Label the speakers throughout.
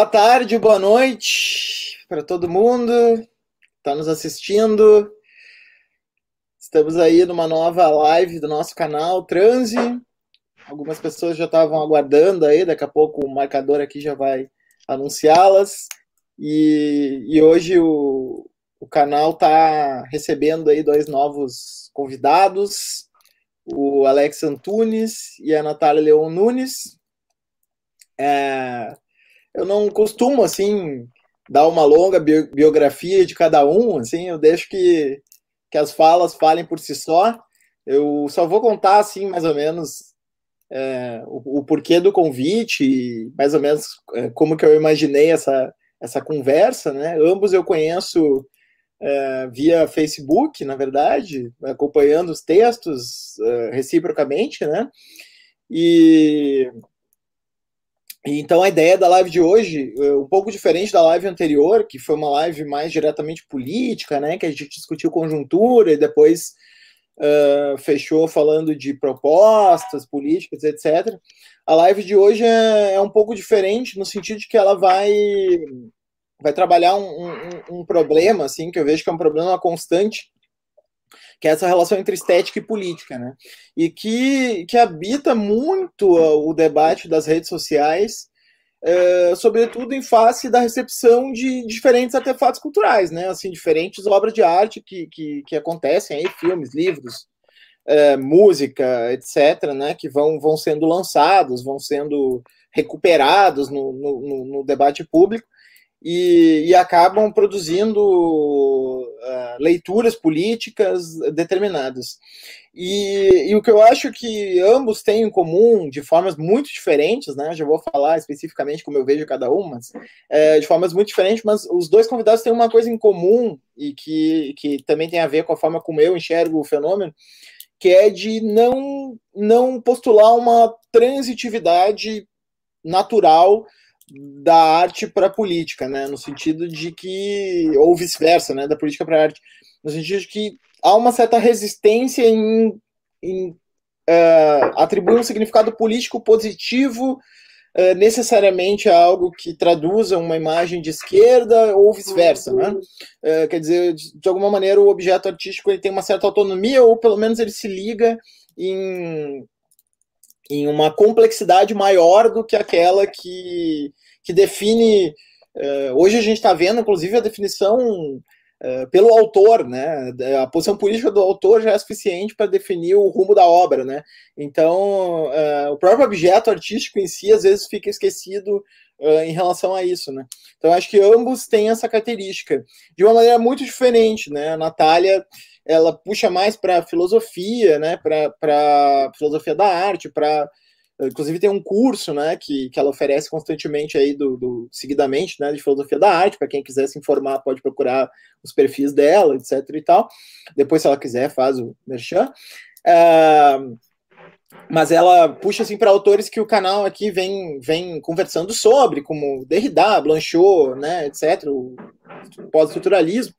Speaker 1: Boa tarde, boa noite para todo mundo que está nos assistindo. Estamos aí numa nova live do nosso canal Transe. Algumas pessoas já estavam aguardando aí, daqui a pouco o marcador aqui já vai anunciá-las. E, e hoje o, o canal está recebendo aí dois novos convidados, o Alex Antunes e a Natália Leon Nunes. É, eu não costumo, assim, dar uma longa biografia de cada um, assim, eu deixo que, que as falas falem por si só. Eu só vou contar, assim, mais ou menos é, o, o, porquê do convite mais ou menos é, como que eu imaginei essa, essa conversa, né? Ambos eu conheço é, via Facebook, na verdade, acompanhando os textos é, reciprocamente, né? E então a ideia da live de hoje, é um pouco diferente da live anterior, que foi uma live mais diretamente política, né? Que a gente discutiu conjuntura e depois uh, fechou falando de propostas políticas, etc. A live de hoje é, é, um pouco diferente no sentido de que ela vai vai trabalhar um, um, um problema, assim, que eu vejo que é um problema constante que é essa relação entre estética e política, né? E que, que habita muito o debate das redes sociais, é, sobretudo em face da recepção de diferentes artefatos culturais, né? Assim, diferentes obras de arte que, que, que acontecem aí, filmes, livros, é, música, etc., né? Que vão, vão sendo lançados, vão sendo recuperados no, no, no debate público e, e acabam produzindo uh, leituras políticas determinadas. E, e, o que eu acho que ambos têm em comum, de formas muito diferentes, né? Já vou falar especificamente como eu vejo cada uma, mas, é, de formas muito diferentes, mas os dois convidados têm uma coisa em comum e que, que também tem a ver com a forma como eu enxergo o fenômeno, que é de não, não postular uma transitividade natural da arte para a política, né? No sentido de que, ou vice-versa, né? Da política para a arte, no sentido de que há uma certa resistência em, em uh, atribuir um significado político positivo uh, necessariamente a algo que traduza uma imagem de esquerda ou vice-versa, né? Uh, quer dizer, de, alguma maneira o objeto artístico ele tem uma certa autonomia ou pelo menos ele se liga em em uma complexidade maior do que aquela que, que define. Uh, hoje a gente está vendo, inclusive, a definição uh, pelo autor, né? A posição política do autor já é suficiente para definir o rumo da obra, né? Então, uh, o próprio objeto artístico em si, às vezes, fica esquecido em relação a isso, né? Então, acho que ambos têm essa característica de uma maneira muito diferente, né? A Natália ela puxa mais para filosofia, né? Para filosofia da arte, para Inclusive tem um curso, né, que, que ela oferece constantemente aí do, do seguidamente, né, de filosofia da arte. Para quem quiser se informar, pode procurar os perfis dela, etc. e tal. Depois, se ela quiser, faz o merchan. Uh, mas ela puxa assim para autores que o canal aqui vem, vem conversando sobre, como Derrida, Blanchot, né, etc. O pós-estruturalismo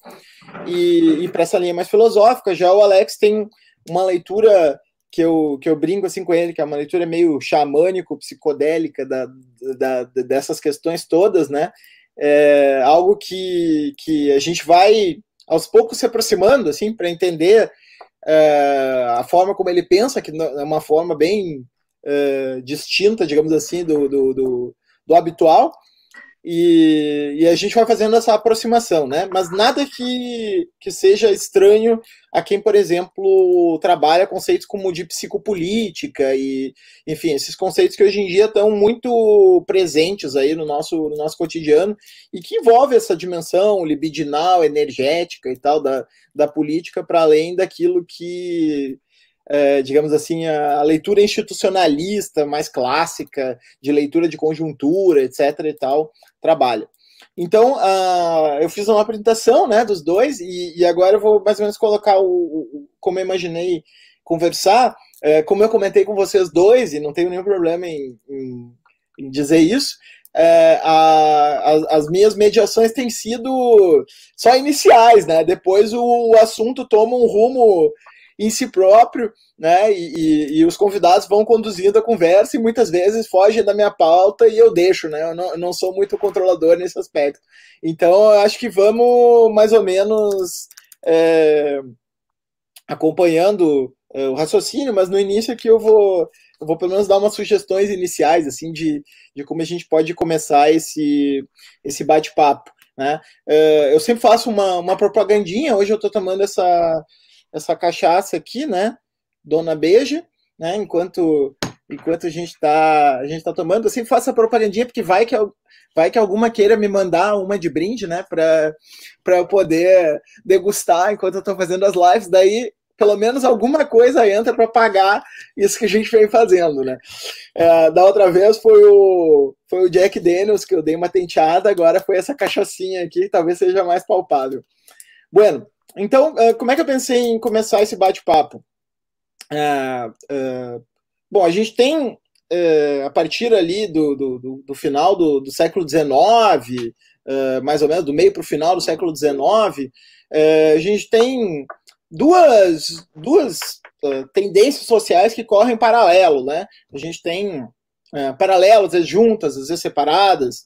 Speaker 1: e, e para essa linha mais filosófica. Já o Alex tem uma leitura que eu, que eu brinco assim com ele, que é uma leitura meio xamânico, psicodélica da, da, dessas questões todas, né? É algo que, que a gente vai aos poucos se aproximando, assim, para entender é, a forma como ele pensa, que é uma forma bem é, distinta, digamos assim, do, do, do, do habitual, e, e, a gente vai fazendo essa aproximação, né? Mas nada que, que seja estranho a quem, por exemplo, trabalha conceitos como de psicopolítica e, enfim, esses conceitos que hoje em dia estão muito presentes aí no nosso, no nosso cotidiano e que envolve essa dimensão libidinal, energética e tal da, da política para além daquilo que é, digamos assim, a, a, leitura institucionalista mais clássica, de leitura de conjuntura, etc. e tal, trabalha. Então, uh, eu fiz uma apresentação né, dos dois, e, e, agora eu vou mais ou menos colocar o, o como eu imaginei conversar. É, como eu comentei com vocês dois, e não tenho nenhum problema em, em, em dizer isso, é, a, a, as minhas mediações têm sido só iniciais, né? Depois o, o assunto toma um rumo em si próprio, né? E, e, e, os convidados vão conduzindo a conversa e muitas vezes fogem da minha pauta e eu deixo, né? Eu não, eu não sou muito controlador nesse aspecto. Então, eu acho que vamos mais ou menos é, acompanhando é, o raciocínio, mas no início aqui eu vou, eu vou pelo menos dar umas sugestões iniciais, assim, de, de como a gente pode começar esse, esse bate-papo. Né? É, eu sempre faço uma, uma propagandinha, hoje eu estou tomando essa, essa cachaça aqui, né? Dona Beija, né? Enquanto, enquanto a gente está a gente tá tomando, eu sempre faço a propagandinha, porque vai que, vai que alguma queira me mandar uma de brinde, né? Para eu poder degustar enquanto eu estou fazendo as lives. Daí pelo menos alguma coisa entra para pagar isso que a gente vem fazendo, né? É, da outra vez foi o, foi o Jack Daniels que eu dei uma tenteada, agora foi essa cachaçinha aqui, talvez seja mais palpável. Bueno, então, é, como é que eu pensei em começar esse bate-papo? É, é, bom, a gente tem, é, a partir ali do, do, do final do, do século XIX, é, mais ou menos do meio para o final do século XIX, a gente tem duas, duas tendências sociais que correm paralelo, né? A gente tem uh, paralelos, às vezes juntas, às vezes separadas.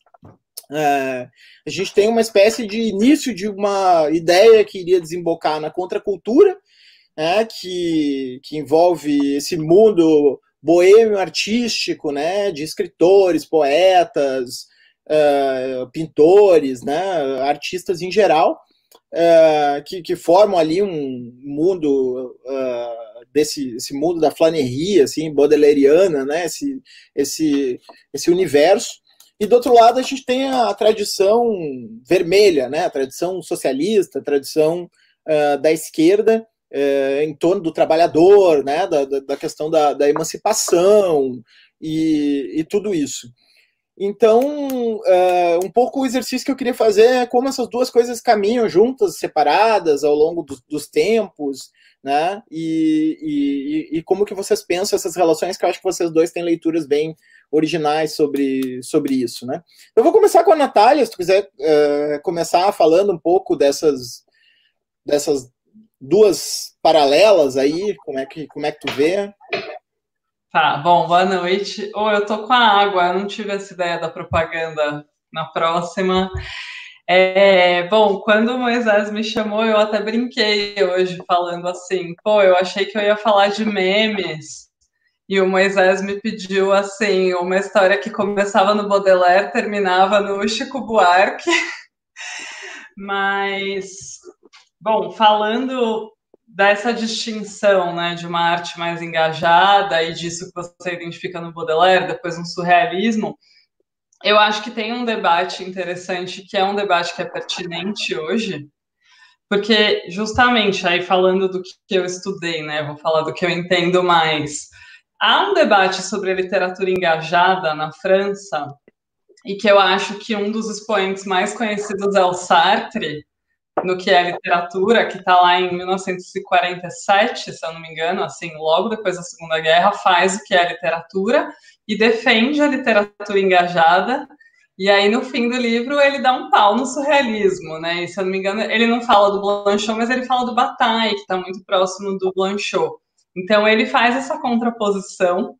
Speaker 1: Uh, a gente tem uma espécie de início de uma ideia que iria desembocar na contracultura, né, que, que envolve esse mundo boêmio artístico, né, de escritores, poetas, uh, pintores, né, artistas em geral, uh, que, que, formam ali um mundo uh, desse esse mundo da flaneria, assim, baudelairiana, né? Esse, esse, esse universo. E do outro lado a gente tem a tradição vermelha, né? A tradição socialista, a tradição da esquerda em torno do trabalhador, né? Da, da questão da, da emancipação e, e tudo isso. Então, uh, um pouco o exercício que eu queria fazer é como essas duas coisas caminham juntas, separadas ao longo do, dos tempos, né? E, e, e, como que vocês pensam essas relações, que eu acho que vocês dois têm leituras bem originais sobre, sobre isso, né? Eu vou começar com a Natália, se tu quiser uh, começar falando um pouco dessas, dessas duas paralelas aí, como é que, como é que tu vê?
Speaker 2: Tá, bom, boa noite. Ou oh, eu tô com a água, eu não tive essa ideia da propaganda na próxima. É, bom, quando o Moisés me chamou, eu até brinquei hoje falando assim, pô, eu achei que eu ia falar de memes. E o Moisés me pediu assim, uma história que começava no Baudelaire, terminava no Chico Buarque. Mas, bom, falando dessa distinção, né, de uma arte mais engajada e disso que você identifica no Baudelaire, depois no surrealismo, eu acho que tem um debate interessante, que é um debate que é pertinente hoje, porque justamente aí falando do que eu estudei, né, vou falar do que eu entendo mais. Há um debate sobre a literatura engajada na França, e que eu acho que um dos expoentes mais conhecidos é o Sartre, no que é literatura, que está lá em 1947, se eu não me engano, assim, logo depois da Segunda Guerra, faz o que é literatura e defende a literatura engajada. E aí, no fim do livro, ele dá um pau no surrealismo, né? E, se eu não me engano, ele não fala do Blanchot, mas ele fala do Bataille, que está muito próximo do Blanchot. Então, ele faz essa contraposição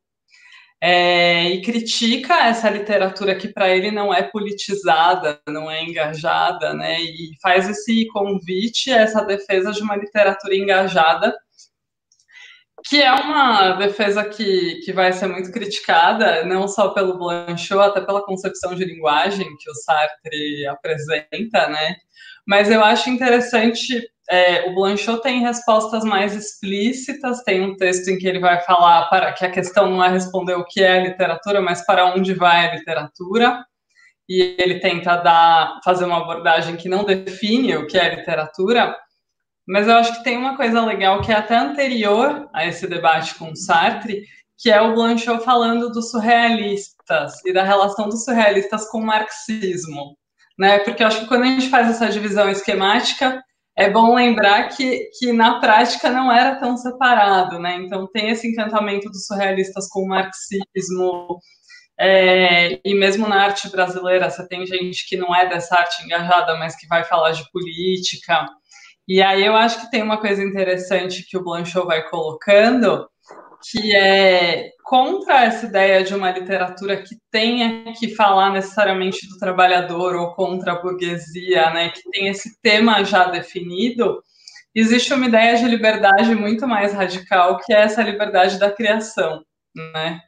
Speaker 2: é, e critica essa literatura que para ele não é politizada, não é engajada, né? E faz esse convite essa defesa de uma literatura engajada, que é uma defesa que, que vai ser muito criticada, não só pelo Blanchot, até pela concepção de linguagem que o Sartre apresenta, né? Mas eu acho interessante é, o Blanchot tem respostas mais explícitas, tem um texto em que ele vai falar para que a questão não é responder o que é literatura, mas para onde vai a literatura. E ele tenta dar, fazer uma abordagem que não define o que é literatura, mas eu acho que tem uma coisa legal que é até anterior a esse debate com Sartre, que é o Blanchot falando dos surrealistas e da relação dos surrealistas com o marxismo. Né? Porque eu acho que quando a gente faz essa divisão esquemática, é bom lembrar que, que na prática não era tão separado, né? Então tem esse encantamento dos surrealistas com o marxismo, é, e mesmo na arte brasileira, você tem gente que não é dessa arte engajada, mas que vai falar de política. E aí eu acho que tem uma coisa interessante que o Blanchot vai colocando, que é contra essa ideia de uma literatura que tenha que falar necessariamente do trabalhador ou contra a burguesia, né, que tem esse tema já definido, existe uma ideia de liberdade muito mais radical, que é essa liberdade da criação, né?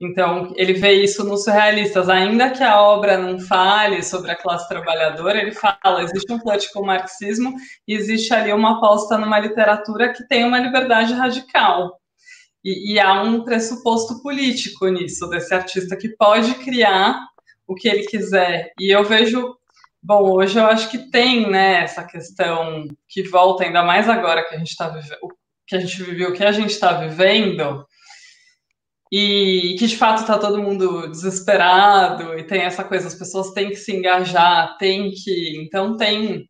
Speaker 2: Então, ele vê isso nos surrealistas, ainda que a obra não fale sobre a classe trabalhadora, ele fala, existe um plot com o marxismo e existe ali uma aposta numa literatura que tem uma liberdade radical. E, e há um pressuposto político nisso, desse artista que pode criar o que ele quiser. E eu vejo Bom, hoje eu acho que tem, né, essa questão que volta ainda mais agora que a gente está vivendo, que a gente viveu, o que a gente está vivendo, e que de fato está todo mundo desesperado e tem essa coisa, as pessoas têm que se engajar, tem que, então tem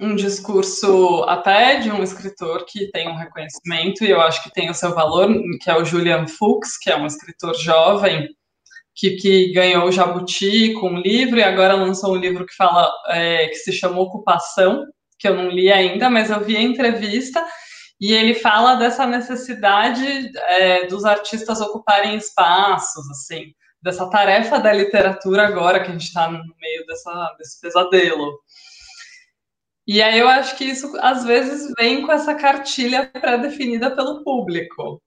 Speaker 2: um discurso até de um escritor que tem um reconhecimento e eu acho que tem o seu valor, que é o Julian Fuchs, que é um escritor jovem que, que, ganhou o Jabuti com um livro e agora lançou um livro que fala é, que se chama Ocupação, que eu não li ainda, mas eu vi a entrevista e ele fala dessa necessidade é, dos artistas ocuparem espaços, assim, dessa tarefa da literatura agora que a gente está no meio dessa, desse pesadelo. E aí eu acho que isso às vezes vem com essa cartilha pré-definida pelo público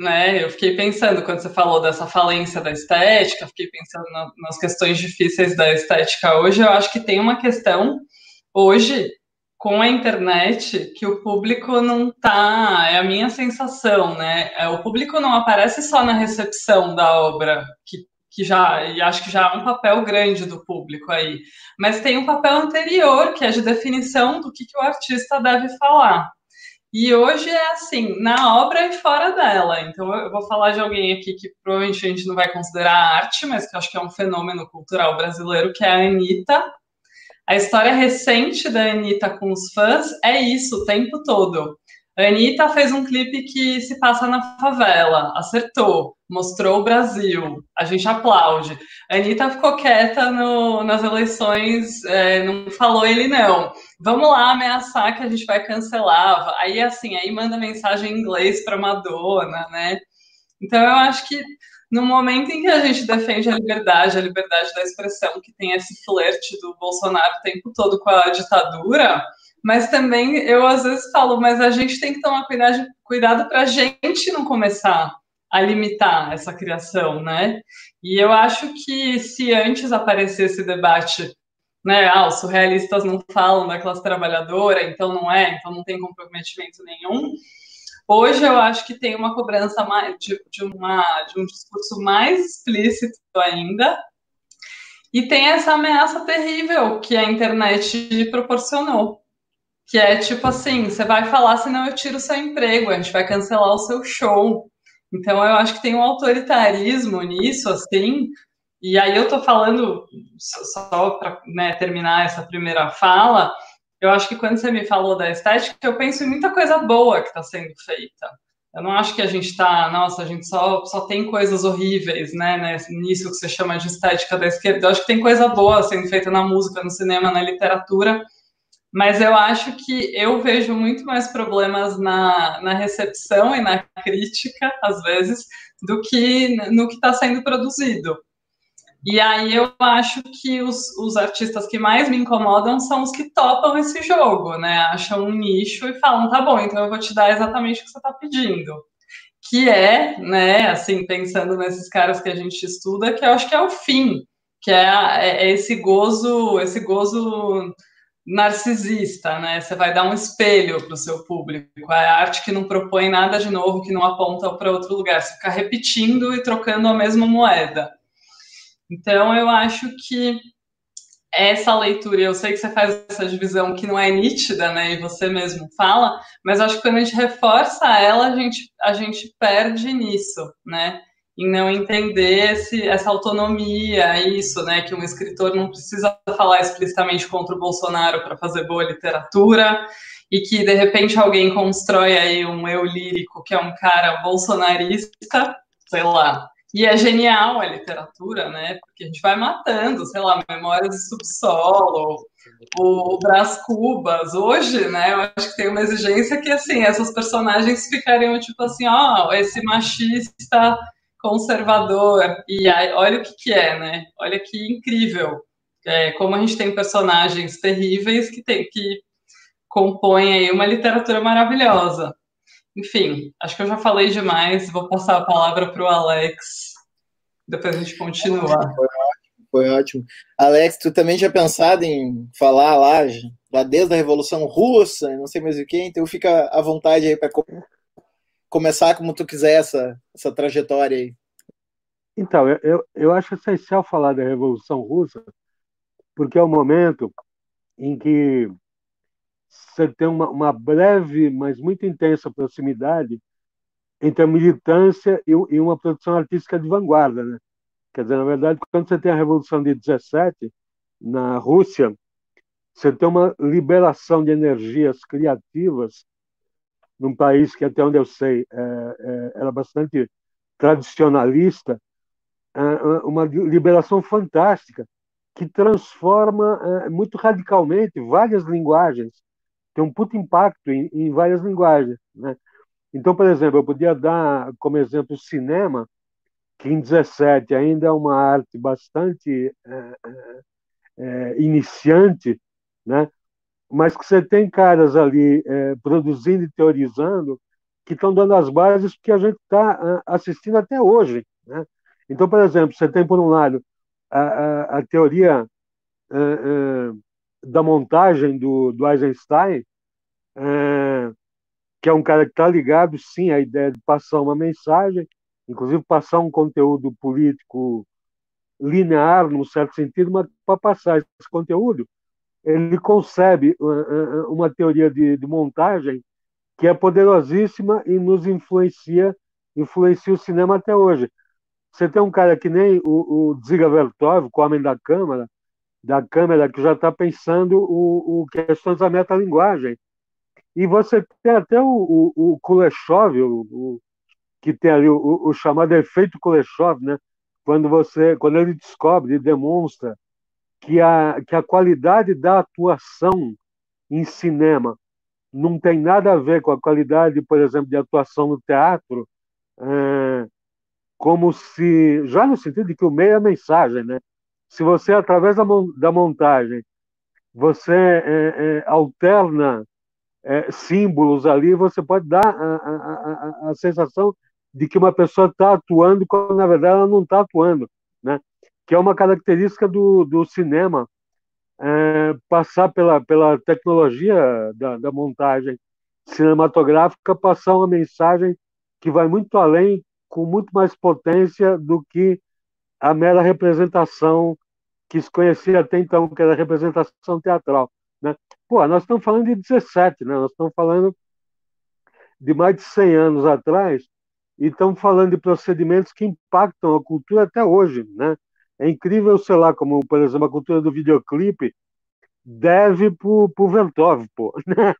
Speaker 2: né? Eu fiquei pensando quando você falou dessa falência da estética, fiquei pensando na, nas questões difíceis da estética hoje. Eu acho que tem uma questão hoje com a internet que o público não tá, é a minha sensação, né? É, o público não aparece só na recepção da obra, que, que já, e acho que já é um papel grande do público aí, mas tem um papel anterior, que é de definição do que, que o artista deve falar. E hoje é assim, na obra e fora dela. Então eu vou falar de alguém aqui que provavelmente a gente não vai considerar arte, mas que eu acho que é um fenômeno cultural brasileiro, que é a Anitta. A história recente da Anitta com os fãs é isso o tempo todo. Anitta fez um clipe que se passa na favela, acertou, mostrou o Brasil, a gente aplaude. Anitta ficou quieta no, nas eleições, é, não falou ele não. Vamos lá ameaçar que a gente vai cancelar. Aí, assim, aí manda mensagem em inglês para Madonna, né? Então, eu acho que no momento em que a gente defende a liberdade, a liberdade da expressão, que tem esse flerte do Bolsonaro o tempo todo com a ditadura, mas também eu às vezes falo, mas a gente tem que tomar cuidado, cuidado para a gente não começar a limitar essa criação, né? E eu acho que se antes aparecesse debate, né, ah, os surrealistas não falam da classe trabalhadora, então não é, então não tem comprometimento nenhum. Hoje eu acho que tem uma cobrança mais, de, de, uma, de um discurso mais explícito ainda, e tem essa ameaça terrível que a internet proporcionou que é tipo assim, você vai falar, senão eu tiro o seu emprego, a gente vai cancelar o seu show. Então eu acho que tem um autoritarismo nisso, assim, e aí eu tô falando, só para né, terminar essa primeira fala, eu acho que quando você me falou da estética, eu penso em muita coisa boa que está sendo feita. Eu não acho que a gente está, nossa, a gente só, só tem coisas horríveis, né, né, nisso que você chama de estética da esquerda. Eu acho que tem coisa boa sendo feita na música, no cinema, na literatura, mas eu acho que eu vejo muito mais problemas na, na recepção e na crítica, às vezes, do que no que está sendo produzido. E aí eu acho que os, os artistas que mais me incomodam são os que topam esse jogo, né? Acham um nicho e falam, tá bom, então eu vou te dar exatamente o que você está pedindo. Que é, né, assim, pensando nesses caras que a gente estuda, que eu acho que é o fim, que é, é esse gozo, esse gozo narcisista, né? Você vai dar um espelho para o seu público. É arte que não propõe nada de novo, que não aponta para outro lugar. Você fica repetindo e trocando a mesma moeda. Então, eu acho que essa leitura, eu sei que você faz essa divisão que não é nítida, né? E você mesmo fala, mas acho que quando a gente reforça ela, a gente, a gente perde nisso, né? Em não entender esse, essa autonomia, isso, né, que um escritor não precisa falar explicitamente contra o Bolsonaro para fazer boa literatura, e que de repente alguém constrói aí um eu lírico que é um cara bolsonarista, sei lá. E é genial a literatura, né? Porque a gente vai matando, sei lá, memórias de subsolo, o Brás Cubas. Hoje, né, eu acho que tem uma exigência que, assim, essas personagens ficariam tipo assim, ó, oh, esse machista conservador, e aí, olha o que que é, né? Olha que incrível. É, como a gente tem personagens terríveis que, tem, que compõem aí uma literatura maravilhosa. Enfim, acho que eu já falei demais, vou passar a palavra para o Alex, depois a gente continua.
Speaker 1: Foi ótimo. Alex, tu também tinha pensado em falar lá, lá desde a Revolução Russa, não sei mais o que, então fica à vontade aí para começar como tu quiser essa, essa trajetória aí.
Speaker 3: Então, eu, eu acho essencial falar da Revolução Russa, porque é o momento em que você tem uma, uma breve, mas muito intensa proximidade entre a militância e, e, uma produção artística de vanguarda. Né? Quer dizer, na verdade, quando você tem a Revolução de 17, na Rússia, você tem uma liberação de energias criativas num país que, até onde eu sei, é, é, era bastante tradicionalista, é, uma liberação fantástica que transforma muito radicalmente várias linguagens, tem um puto impacto em, em várias linguagens. Né? Então, por exemplo, eu podia dar como exemplo o cinema, que em 17 ainda é uma arte bastante é, é, iniciante, né? Mas que você tem caras ali é, produzindo e teorizando que estão dando as bases que a gente está assistindo até hoje. Né? Então, por exemplo, você tem, por um lado, a, a, a teoria é, é, da montagem do, do Eisenstein, é, que é um cara que está ligado, sim, à ideia de passar uma mensagem, inclusive passar um conteúdo político linear, num certo sentido, mas para passar esse conteúdo, ele concebe uma teoria de, de, montagem que é poderosíssima e nos influencia, influencia o cinema até hoje. Você tem um cara que nem o, o Ziga Vertov, o homem da câmera, da câmera que já está pensando o, o questões da metalinguagem. E você tem até o, o, o Kuleshov, o, o, que tem ali o, o, chamado efeito Kuleshov, né? quando, você, quando ele descobre e demonstra que a, que a qualidade da atuação em cinema não tem nada a ver com a qualidade, por exemplo, de atuação no teatro, é, como se, já no sentido de que o meio é a mensagem, né? Se você, através da, da montagem, você é, é, alterna é, símbolos ali, você pode dar a, a, a, a sensação de que uma pessoa está atuando quando, na verdade, ela não está atuando? Que é uma característica do, do cinema, é, passar pela, pela tecnologia da, da montagem cinematográfica, passar uma mensagem que vai muito além, com muito mais potência do que a mera representação que se conhecia até então, que era a representação teatral. Né? Pô, nós estamos falando de 17, né? nós estamos falando de mais de 100 anos atrás, e estamos falando de procedimentos que impactam a cultura até hoje. Né? É incrível, sei lá, como, por exemplo, a cultura do videoclipe deve para o Ventov, pô. Né?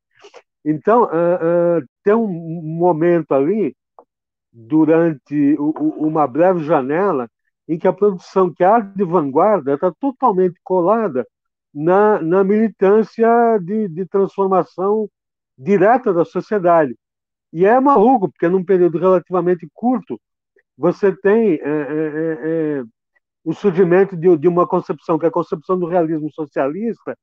Speaker 3: Então, uh, uh, tem um momento ali, durante uma breve janela, em que a produção, que é de vanguarda, está totalmente colada na, na militância de, de transformação direta da sociedade. E é maluco, porque num período relativamente curto, você tem é, é, o surgimento de, de, uma concepção, que é a concepção do realismo socialista,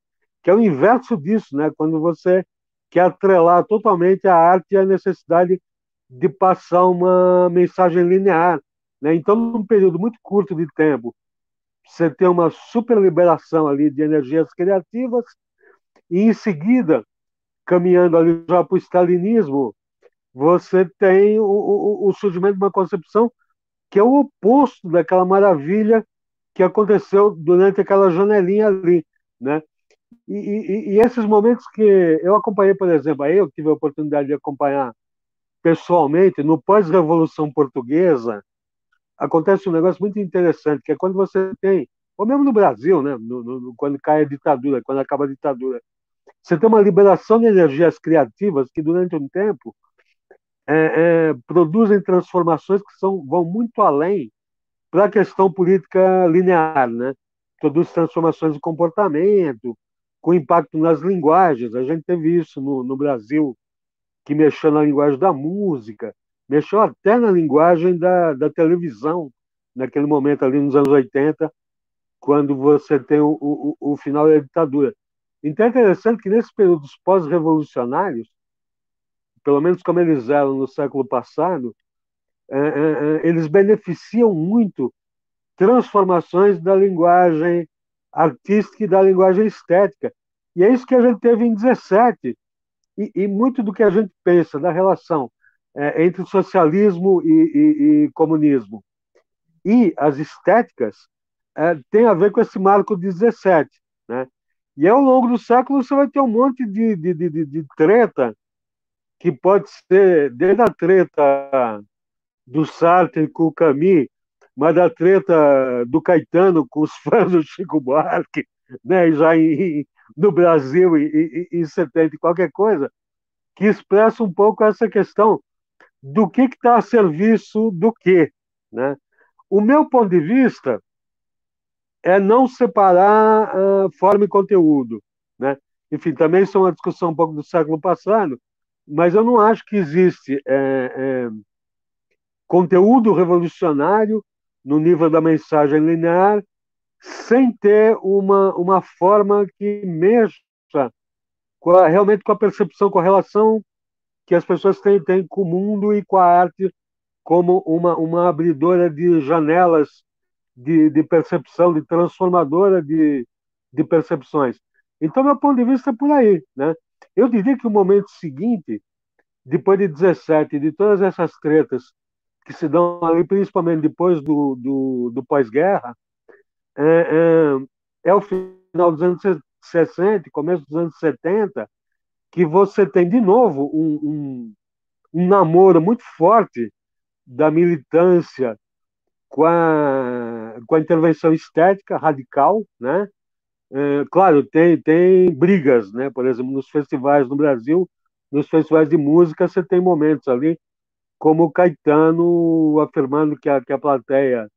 Speaker 3: que é o inverso disso, né? quando você quer atrelar totalmente a arte e a necessidade de passar uma mensagem linear. Né? Então, num período muito curto de tempo, você tem uma super liberação ali de energias criativas e em seguida, caminhando ali já para o stalinismo, você tem o, o, o, surgimento de uma concepção que é o oposto daquela maravilha que aconteceu durante aquela janelinha ali, né? E, e, e esses momentos que eu acompanhei, por exemplo, aí eu tive a oportunidade de acompanhar pessoalmente no pós-revolução portuguesa, acontece um negócio muito interessante, que é quando você tem, ou mesmo no Brasil, né, no, no, quando cai a ditadura, quando acaba a ditadura, você tem uma liberação de energias criativas que, durante um tempo, é, é, produzem transformações que são, vão muito além para a questão política linear, né? Produz transformações de comportamento, com impacto nas linguagens. A gente teve isso no, no Brasil, que mexeu na linguagem da música, mexeu até na linguagem da, da televisão, naquele momento ali nos anos 80, quando você tem o, o, o final da ditadura. Então é interessante que nesses períodos pós-revolucionários, pelo menos como eles eram no século passado, é, é, é, eles beneficiam muito transformações da linguagem artística e da linguagem estética. E é isso que a gente teve em 17. E, e muito do que a gente pensa da relação é, entre socialismo e, e, e, comunismo e as estéticas é, tem a ver com esse marco de 17. Né? E ao longo do século você vai ter um monte de, de, de, de treta que pode ser desde a treta do Sartre com o Camus, mas da treta do Caetano com os fãs do Chico Buarque, né, já em, no Brasil em, em 70 qualquer coisa, que expressa um pouco essa questão do que está a serviço do quê. Né? O meu ponto de vista é não separar uh, forma e conteúdo. Né? Enfim, também isso é uma discussão um pouco do século passado, mas eu não acho que existe é, é, conteúdo revolucionário no nível da mensagem linear sem ter uma, uma forma que mexa com a, realmente com a percepção, com a relação que as pessoas têm, têm com o mundo e com a arte como uma, uma abridora de janelas de, de percepção, de transformadora de, de percepções. Então, meu ponto de vista é por aí. Né? Eu diria que o momento seguinte, depois de 17, de todas essas tretas que se dão ali, principalmente depois do, do, do pós-guerra, é, é, é, o final dos anos 60, começo dos anos 70, que você tem de novo um, um, um namoro muito forte da militância com a, com a intervenção estética radical, né? É, claro, tem, tem brigas, né? Por exemplo, nos festivais no Brasil, nos festivais de música, você tem momentos ali como o Caetano afirmando que a, que a plateia,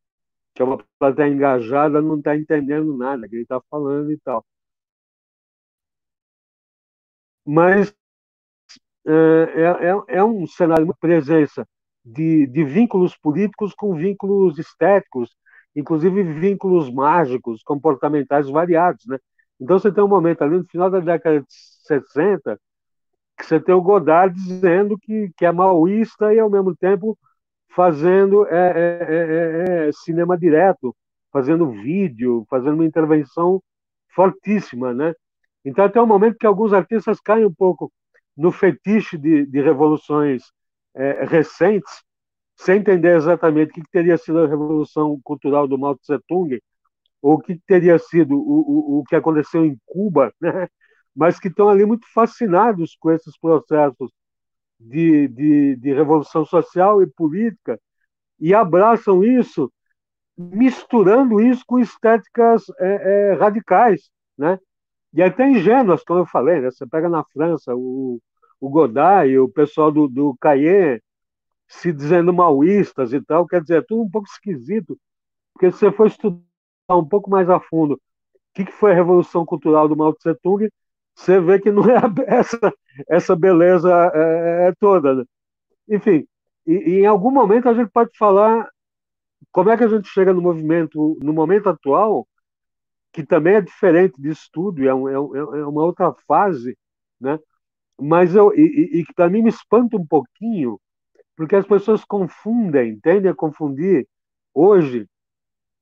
Speaker 3: que é uma plateia engajada, não está entendendo nada que ele está falando e tal. Mas é, é, é um cenário de presença de, de vínculos políticos com vínculos estéticos, inclusive vínculos mágicos, comportamentais variados. Né? Então você tem um momento ali no final da década de 60 que você tem o Godard dizendo que, que é maoísta e, ao mesmo tempo, fazendo é, é, é, é, cinema direto, fazendo vídeo, fazendo uma intervenção fortíssima, né? Então, até o momento que alguns artistas caem um pouco no fetiche de, de revoluções é, recentes, sem entender exatamente o que teria sido a revolução cultural do Mao Tse Tung, ou o que teria sido o, o, o que aconteceu em Cuba, né? mas que estão ali muito fascinados com esses processos de, de, de revolução social e política e abraçam isso, misturando isso com estéticas é, é, radicais, né? E até ingênuas, como eu falei, né? Você pega na França o, o Godard e o pessoal do, do Cahiers se dizendo maoístas e tal, quer dizer, é tudo um pouco esquisito, porque se você for estudar um pouco mais a fundo o que, foi a revolução cultural do Mao Tse Tung, você vê que não é essa, essa beleza é, é toda. Né? Enfim, e, e, em algum momento a gente pode falar como é que a gente chega no movimento, no momento atual, que também é diferente de estudo, é, um, é, é uma outra fase, né? mas eu, e, e que para mim me espanta um pouquinho, porque as pessoas confundem, tendem a confundir hoje,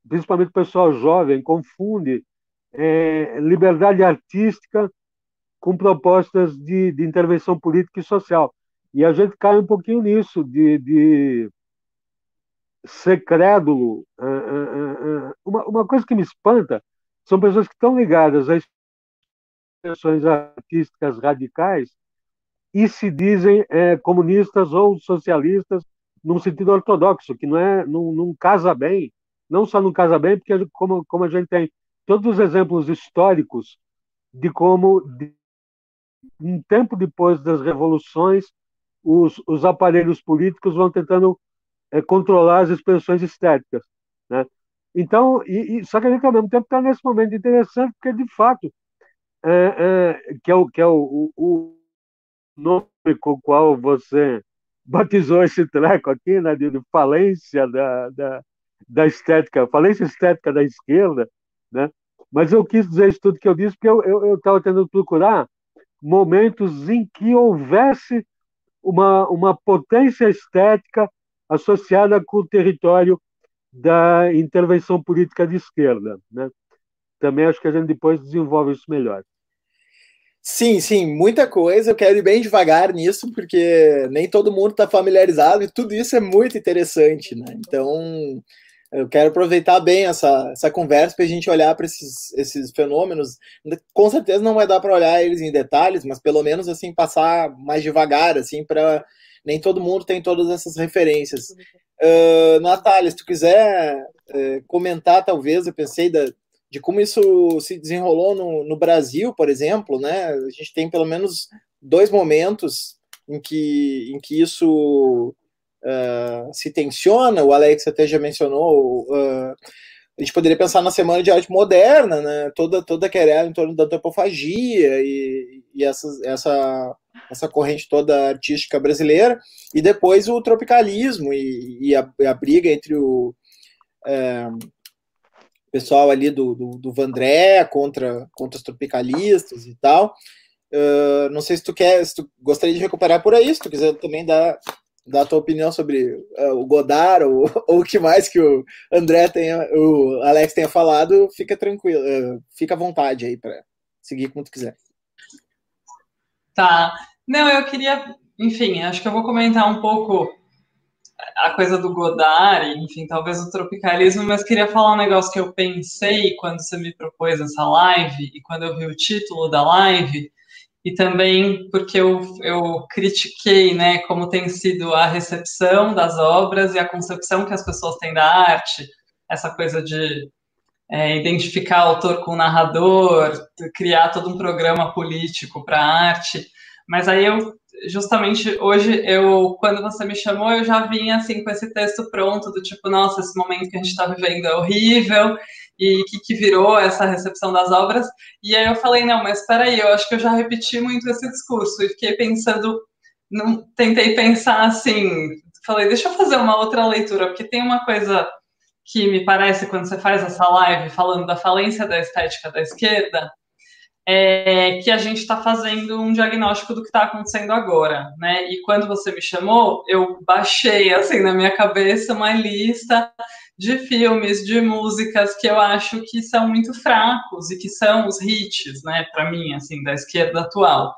Speaker 3: principalmente o pessoal jovem, confunde é, liberdade artística com propostas de, de, intervenção política e social. E a gente cai um pouquinho nisso, de, de ser crédulo. Uh, uh, uh, uma, uma coisa que me espanta são pessoas que estão ligadas a expressões artísticas radicais e se dizem é, comunistas ou socialistas num sentido ortodoxo, que não é não, não casa bem, não só não casa bem, porque como, como a gente tem todos os exemplos históricos de como de, um tempo depois das revoluções, os, os aparelhos políticos vão tentando é, controlar as expressões estéticas. Né? Então, e, e, só que a gente ao mesmo tempo está nesse momento interessante, porque de fato é, é, que é, o, que é o, o nome com o qual você batizou esse treco aqui, né, de falência da, da, da estética, falência estética da esquerda, né? Mas eu quis dizer isso tudo que eu disse porque eu estava tentando procurar momentos em que houvesse uma, uma potência estética associada com o território da intervenção política de esquerda. Né? Também acho que a gente depois desenvolve isso melhor.
Speaker 1: Sim, sim, muita coisa. Eu quero ir bem devagar nisso, porque nem todo mundo está familiarizado e tudo isso é muito interessante, né? Então, eu quero aproveitar bem essa, essa conversa para a gente olhar para esses, esses fenômenos. Com certeza não vai dar para olhar eles em detalhes, mas pelo menos assim passar mais devagar, assim, para nem todo mundo tem todas essas referências. Uh, Natália, se tu quiser uh, comentar, talvez, eu pensei da, de como isso se desenrolou no, no Brasil, por exemplo, né? A gente tem pelo menos dois momentos em que, em que isso uh, se tensiona, o Alex até já mencionou, uh, a gente poderia pensar na Semana de Arte Moderna, né? toda, toda a querela em torno da antropofagia e, e essa, essa, essa corrente toda artística brasileira, e depois o tropicalismo e, e, a, e a, briga entre o é, pessoal ali do, do, do Vandré contra, contra os tropicalistas e tal. Uh, não sei se tu quer, se tu gostaria de recuperar por aí, se tu quiser também dar dar a tua opinião sobre uh, o Godard ou, ou o que mais que o André tenha, o Alex tenha falado, fica tranquilo, uh, fica à vontade aí para seguir como tu quiser.
Speaker 2: Tá. Não, eu queria, enfim, acho que eu vou comentar um pouco a coisa do Godard, enfim, talvez o tropicalismo, mas queria falar um negócio que eu pensei quando você me propôs essa live e quando eu vi o título da live, e também porque eu, eu critiquei né, como tem sido a recepção das obras e a concepção que as pessoas têm da arte, essa coisa de é, identificar autor com narrador, criar todo um programa político para a arte. Mas aí eu, justamente hoje, eu, quando você me chamou, eu já vinha assim com esse texto pronto, do tipo, nossa, esse momento que a gente está vivendo é horrível, e que, que virou essa recepção das obras. E aí eu falei, não, mas espera aí, eu acho que eu já repeti muito esse discurso e fiquei pensando, não, tentei pensar assim, falei, deixa eu fazer uma outra leitura, porque tem uma coisa que me parece quando você faz essa live falando da falência da estética da esquerda, é que a gente está fazendo um diagnóstico do que está acontecendo agora, né? E quando você me chamou, eu baixei assim na minha cabeça uma lista de filmes, de músicas que eu acho que são muito fracos e que são os hits, né, para mim, assim, da esquerda atual.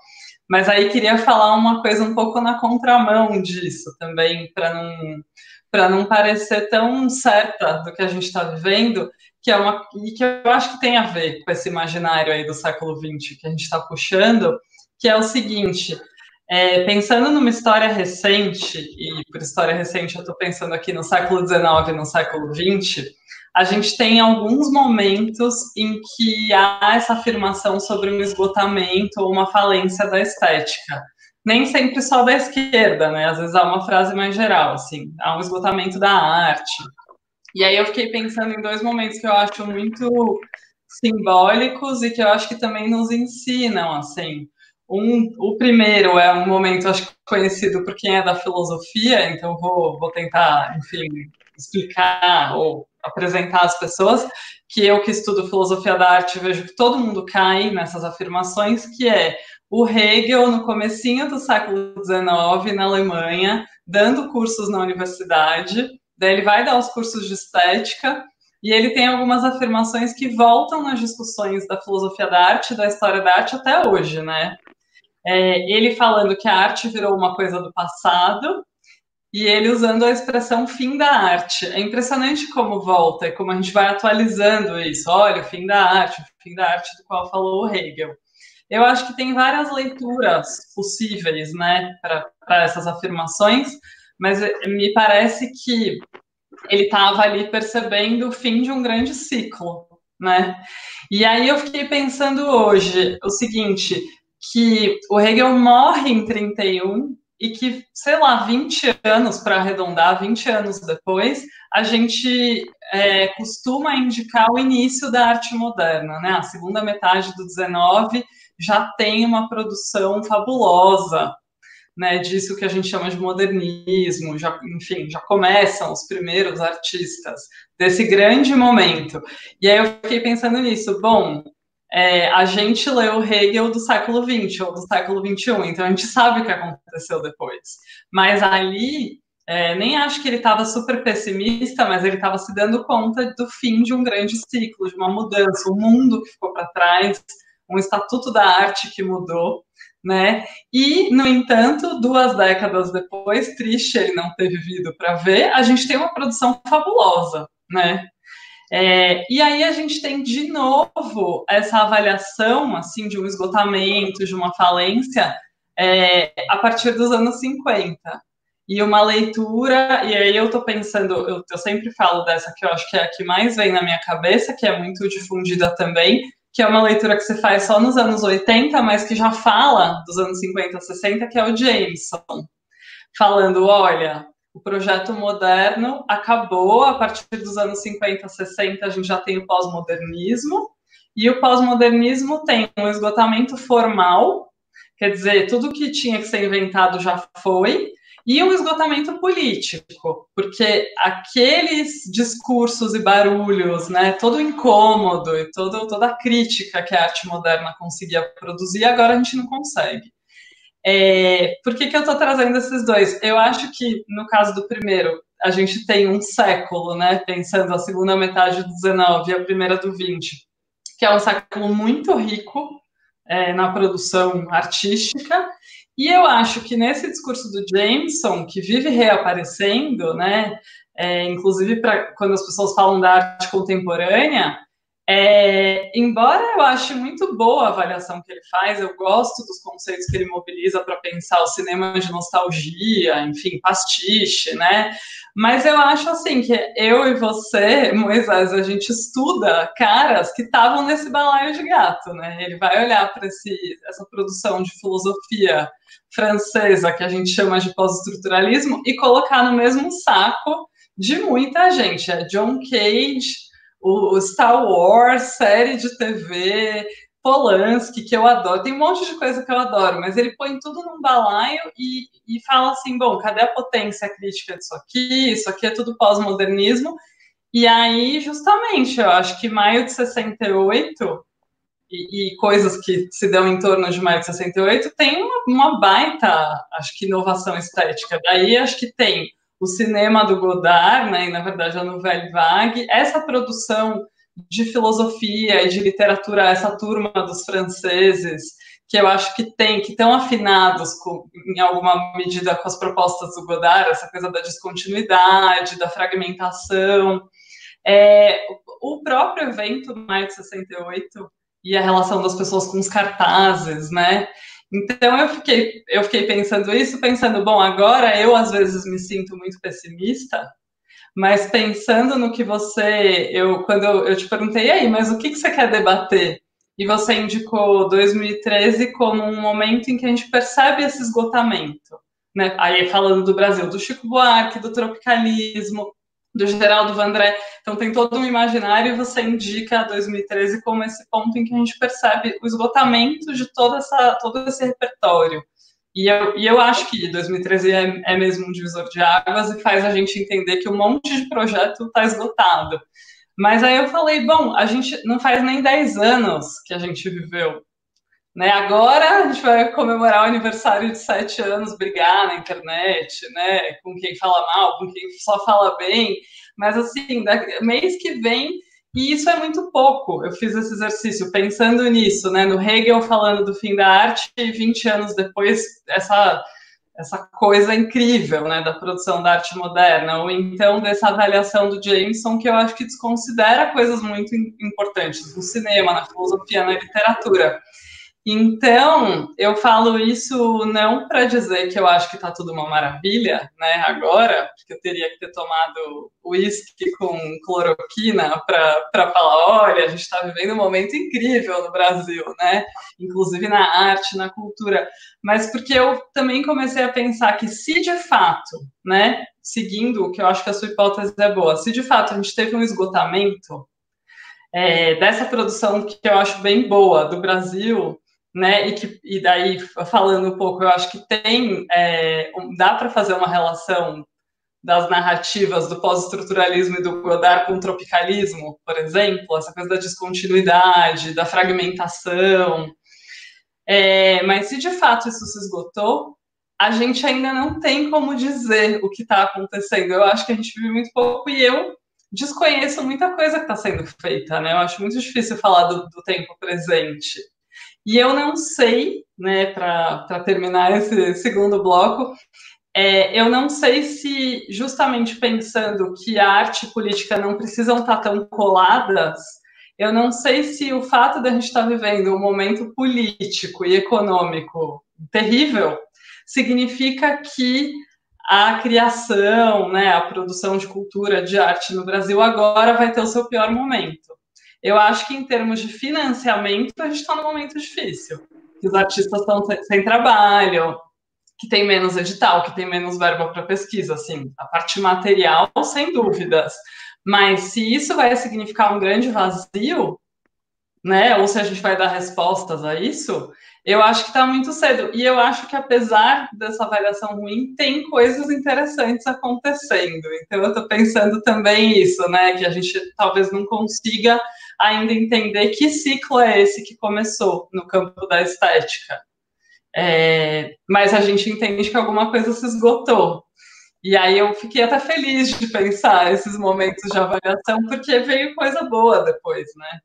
Speaker 2: Mas aí queria falar uma coisa um pouco na contramão disso também, para não para não parecer tão certa do que a gente está vivendo, que é uma e que eu acho que tem a ver com esse imaginário aí do século XX que a gente está puxando, que é o seguinte: é, pensando numa história recente, e por história recente eu estou pensando aqui no século XIX e no século XX, a gente tem alguns momentos em que há essa afirmação sobre um esgotamento ou uma falência da estética. Nem sempre só da esquerda, né? Às vezes há uma frase mais geral, assim, há um esgotamento da arte. E aí eu fiquei pensando em dois momentos que eu acho muito simbólicos e que eu acho que também nos ensinam, assim. Um, o primeiro é um momento, acho que conhecido por quem é da filosofia, então vou, vou tentar, enfim, explicar ou apresentar às pessoas que eu que estudo filosofia da arte vejo que todo mundo cai nessas afirmações, que é o Hegel no comecinho do século XIX na Alemanha, dando cursos na universidade, daí ele vai dar os cursos de estética e ele tem algumas afirmações que voltam nas discussões da filosofia da arte, da história da arte até hoje, né? é, ele falando que a arte virou uma coisa do passado e ele usando a expressão fim da arte. É impressionante como volta e como a gente vai atualizando isso. Olha, o fim da arte, o fim da arte do qual falou o Hegel. Eu acho que tem várias leituras possíveis, né, para essas afirmações, mas me parece que ele estava ali percebendo o fim de um grande ciclo, né? E aí eu fiquei pensando hoje o seguinte: que o Hegel morre em 31 e que, sei lá, 20 anos, para arredondar, 20 anos depois, a gente é, costuma indicar o início da arte moderna, né? A segunda metade do 19 já tem uma produção fabulosa, né, disso que a gente chama de modernismo, já, enfim, já começam os primeiros artistas desse grande momento. E aí eu fiquei pensando nisso, bom, é, a gente leu Hegel do século XX ou do século XXI, então a gente sabe o que aconteceu depois. Mas ali, é, nem acho que ele estava super pessimista, mas ele estava se dando conta do fim de um grande ciclo, de uma mudança, um mundo que ficou para trás, um estatuto da arte que mudou, né? E, no entanto, duas décadas depois, triste ele não ter vivido para ver, a gente tem uma produção fabulosa, né? É, e aí a gente tem de novo essa avaliação assim de um esgotamento, de uma falência é, a partir dos anos 50. E uma leitura, e aí eu estou pensando, eu, eu sempre falo dessa que eu acho que é a que mais vem na minha cabeça, que é muito difundida também, que é uma leitura que se faz só nos anos 80, mas que já fala dos anos 50, 60, que é o Jameson, falando, olha, o projeto moderno acabou a partir dos anos 50, 60, a gente já tem o pós-modernismo, e o pós-modernismo tem um esgotamento formal, quer dizer, tudo que tinha que ser inventado já foi, e um esgotamento político, porque aqueles discursos e barulhos, né, todo o incômodo e todo, toda a crítica que a arte moderna conseguia produzir, agora a gente não consegue. É, por que, que eu estou trazendo esses dois? Eu acho que, no caso do primeiro, a gente tem um século, né, pensando a segunda metade do 19 e a primeira do 20, que é um século muito rico é, na produção artística, e eu acho que nesse discurso do Jameson, que vive reaparecendo, né, é, inclusive para quando as pessoas falam da arte contemporânea, é, embora eu ache muito boa a avaliação que ele faz, eu gosto dos conceitos que ele mobiliza para pensar o cinema de nostalgia, enfim, pastiche, né? Mas eu acho assim que eu e você, Moisés, a gente estuda caras que estavam nesse balaio de gato, né? Ele vai olhar para essa produção de filosofia francesa que a gente chama de pós-estruturalismo e colocar no mesmo saco de muita gente. É John Cage o Star Wars, série de TV, Polanski, que eu adoro, tem um monte de coisa que eu adoro, mas ele põe tudo num balaio e, e fala assim: bom, cadê a potência crítica disso aqui? Isso aqui é tudo pós-modernismo. E aí, justamente, eu acho que maio de 68 e, e, coisas que se dão em torno de maio de 68 tem uma, uma baita, acho que, inovação estética. Daí, acho que tem o cinema do Godard, né, e na verdade a Nouvelle Vague, essa produção de filosofia e de literatura, essa turma dos franceses, que eu acho que tem, que estão afinados com, em alguma medida com as propostas do Godard, essa coisa da descontinuidade, da fragmentação. É, o próprio evento Maio de 68 e a relação das pessoas com os cartazes, né? Então eu fiquei, eu fiquei pensando isso, pensando, bom, agora eu às vezes me sinto muito pessimista, mas pensando no que você, eu quando eu, eu te perguntei aí, mas o que, que você quer debater? E você indicou 2013 como um momento em que a gente percebe esse esgotamento, né? Aí falando do Brasil, do Chico Buarque, do tropicalismo, do Geraldo Vandré. Então tem todo um imaginário e você indica 2013 como esse ponto em que a gente percebe o esgotamento de toda essa, todo esse repertório. E eu, e eu acho que 2013 é, é mesmo um divisor de águas e faz a gente entender que um monte de projeto está esgotado. Mas aí eu falei, bom, a gente não faz nem 10 anos que a gente viveu né? Agora a gente vai comemorar o aniversário de sete anos, brigar na internet, né? Com quem fala mal, com quem só fala bem. Mas assim, mês que vem, e isso é muito pouco. Eu fiz esse exercício pensando nisso, né? No Hegel falando do fim da arte, e 20 anos depois, essa, essa coisa incrível, né? Da produção da arte moderna, ou então dessa avaliação do Jameson, que eu acho que desconsidera coisas muito importantes no cinema, na filosofia, na literatura. Então, eu falo isso não para dizer que eu acho que está tudo uma maravilha, né, agora, porque eu teria que ter tomado uísque com cloroquina para falar, olha, a gente está vivendo um momento incrível no Brasil, né, inclusive na arte, na cultura, mas porque eu também comecei a pensar que se de fato, né, seguindo o que eu acho que a sua hipótese é boa, se de fato a gente teve um esgotamento é, dessa produção que eu acho bem boa do Brasil, né? E que e daí falando um pouco, eu acho que tem é, dá para fazer uma relação das narrativas do pós-estruturalismo e do Godard com o tropicalismo, por exemplo, essa coisa da descontinuidade, da fragmentação. É, mas se de fato isso se esgotou, a gente ainda não tem como dizer o que está acontecendo. Eu acho que a gente vive muito pouco e eu desconheço muita coisa que está sendo feita, né? Eu acho muito difícil falar do, do tempo presente. E eu não sei, né, para terminar esse segundo bloco, é, eu não sei se, justamente pensando que a arte e política não precisam estar tão coladas, eu não sei se o fato de a gente estar vivendo um momento político e econômico terrível significa que a criação, né, a produção de cultura, de arte no Brasil agora vai ter o seu pior momento. Eu acho que em termos de financiamento, a gente está num momento difícil. Que os artistas estão sem trabalho, que tem menos edital, que tem menos verba para pesquisa, assim, a parte material, sem dúvidas. Mas se isso vai significar um grande vazio, né, ou se a gente vai dar respostas a isso, eu acho que está muito cedo. E eu acho que, apesar dessa variação ruim, tem coisas interessantes acontecendo. Então, eu estou pensando também isso, né? Que a gente talvez não consiga ainda entender que ciclo é esse que começou no campo da estética. É, mas a gente entende que alguma coisa se esgotou. E aí eu fiquei até feliz de pensar esses momentos de avaliação, porque veio coisa boa depois, né?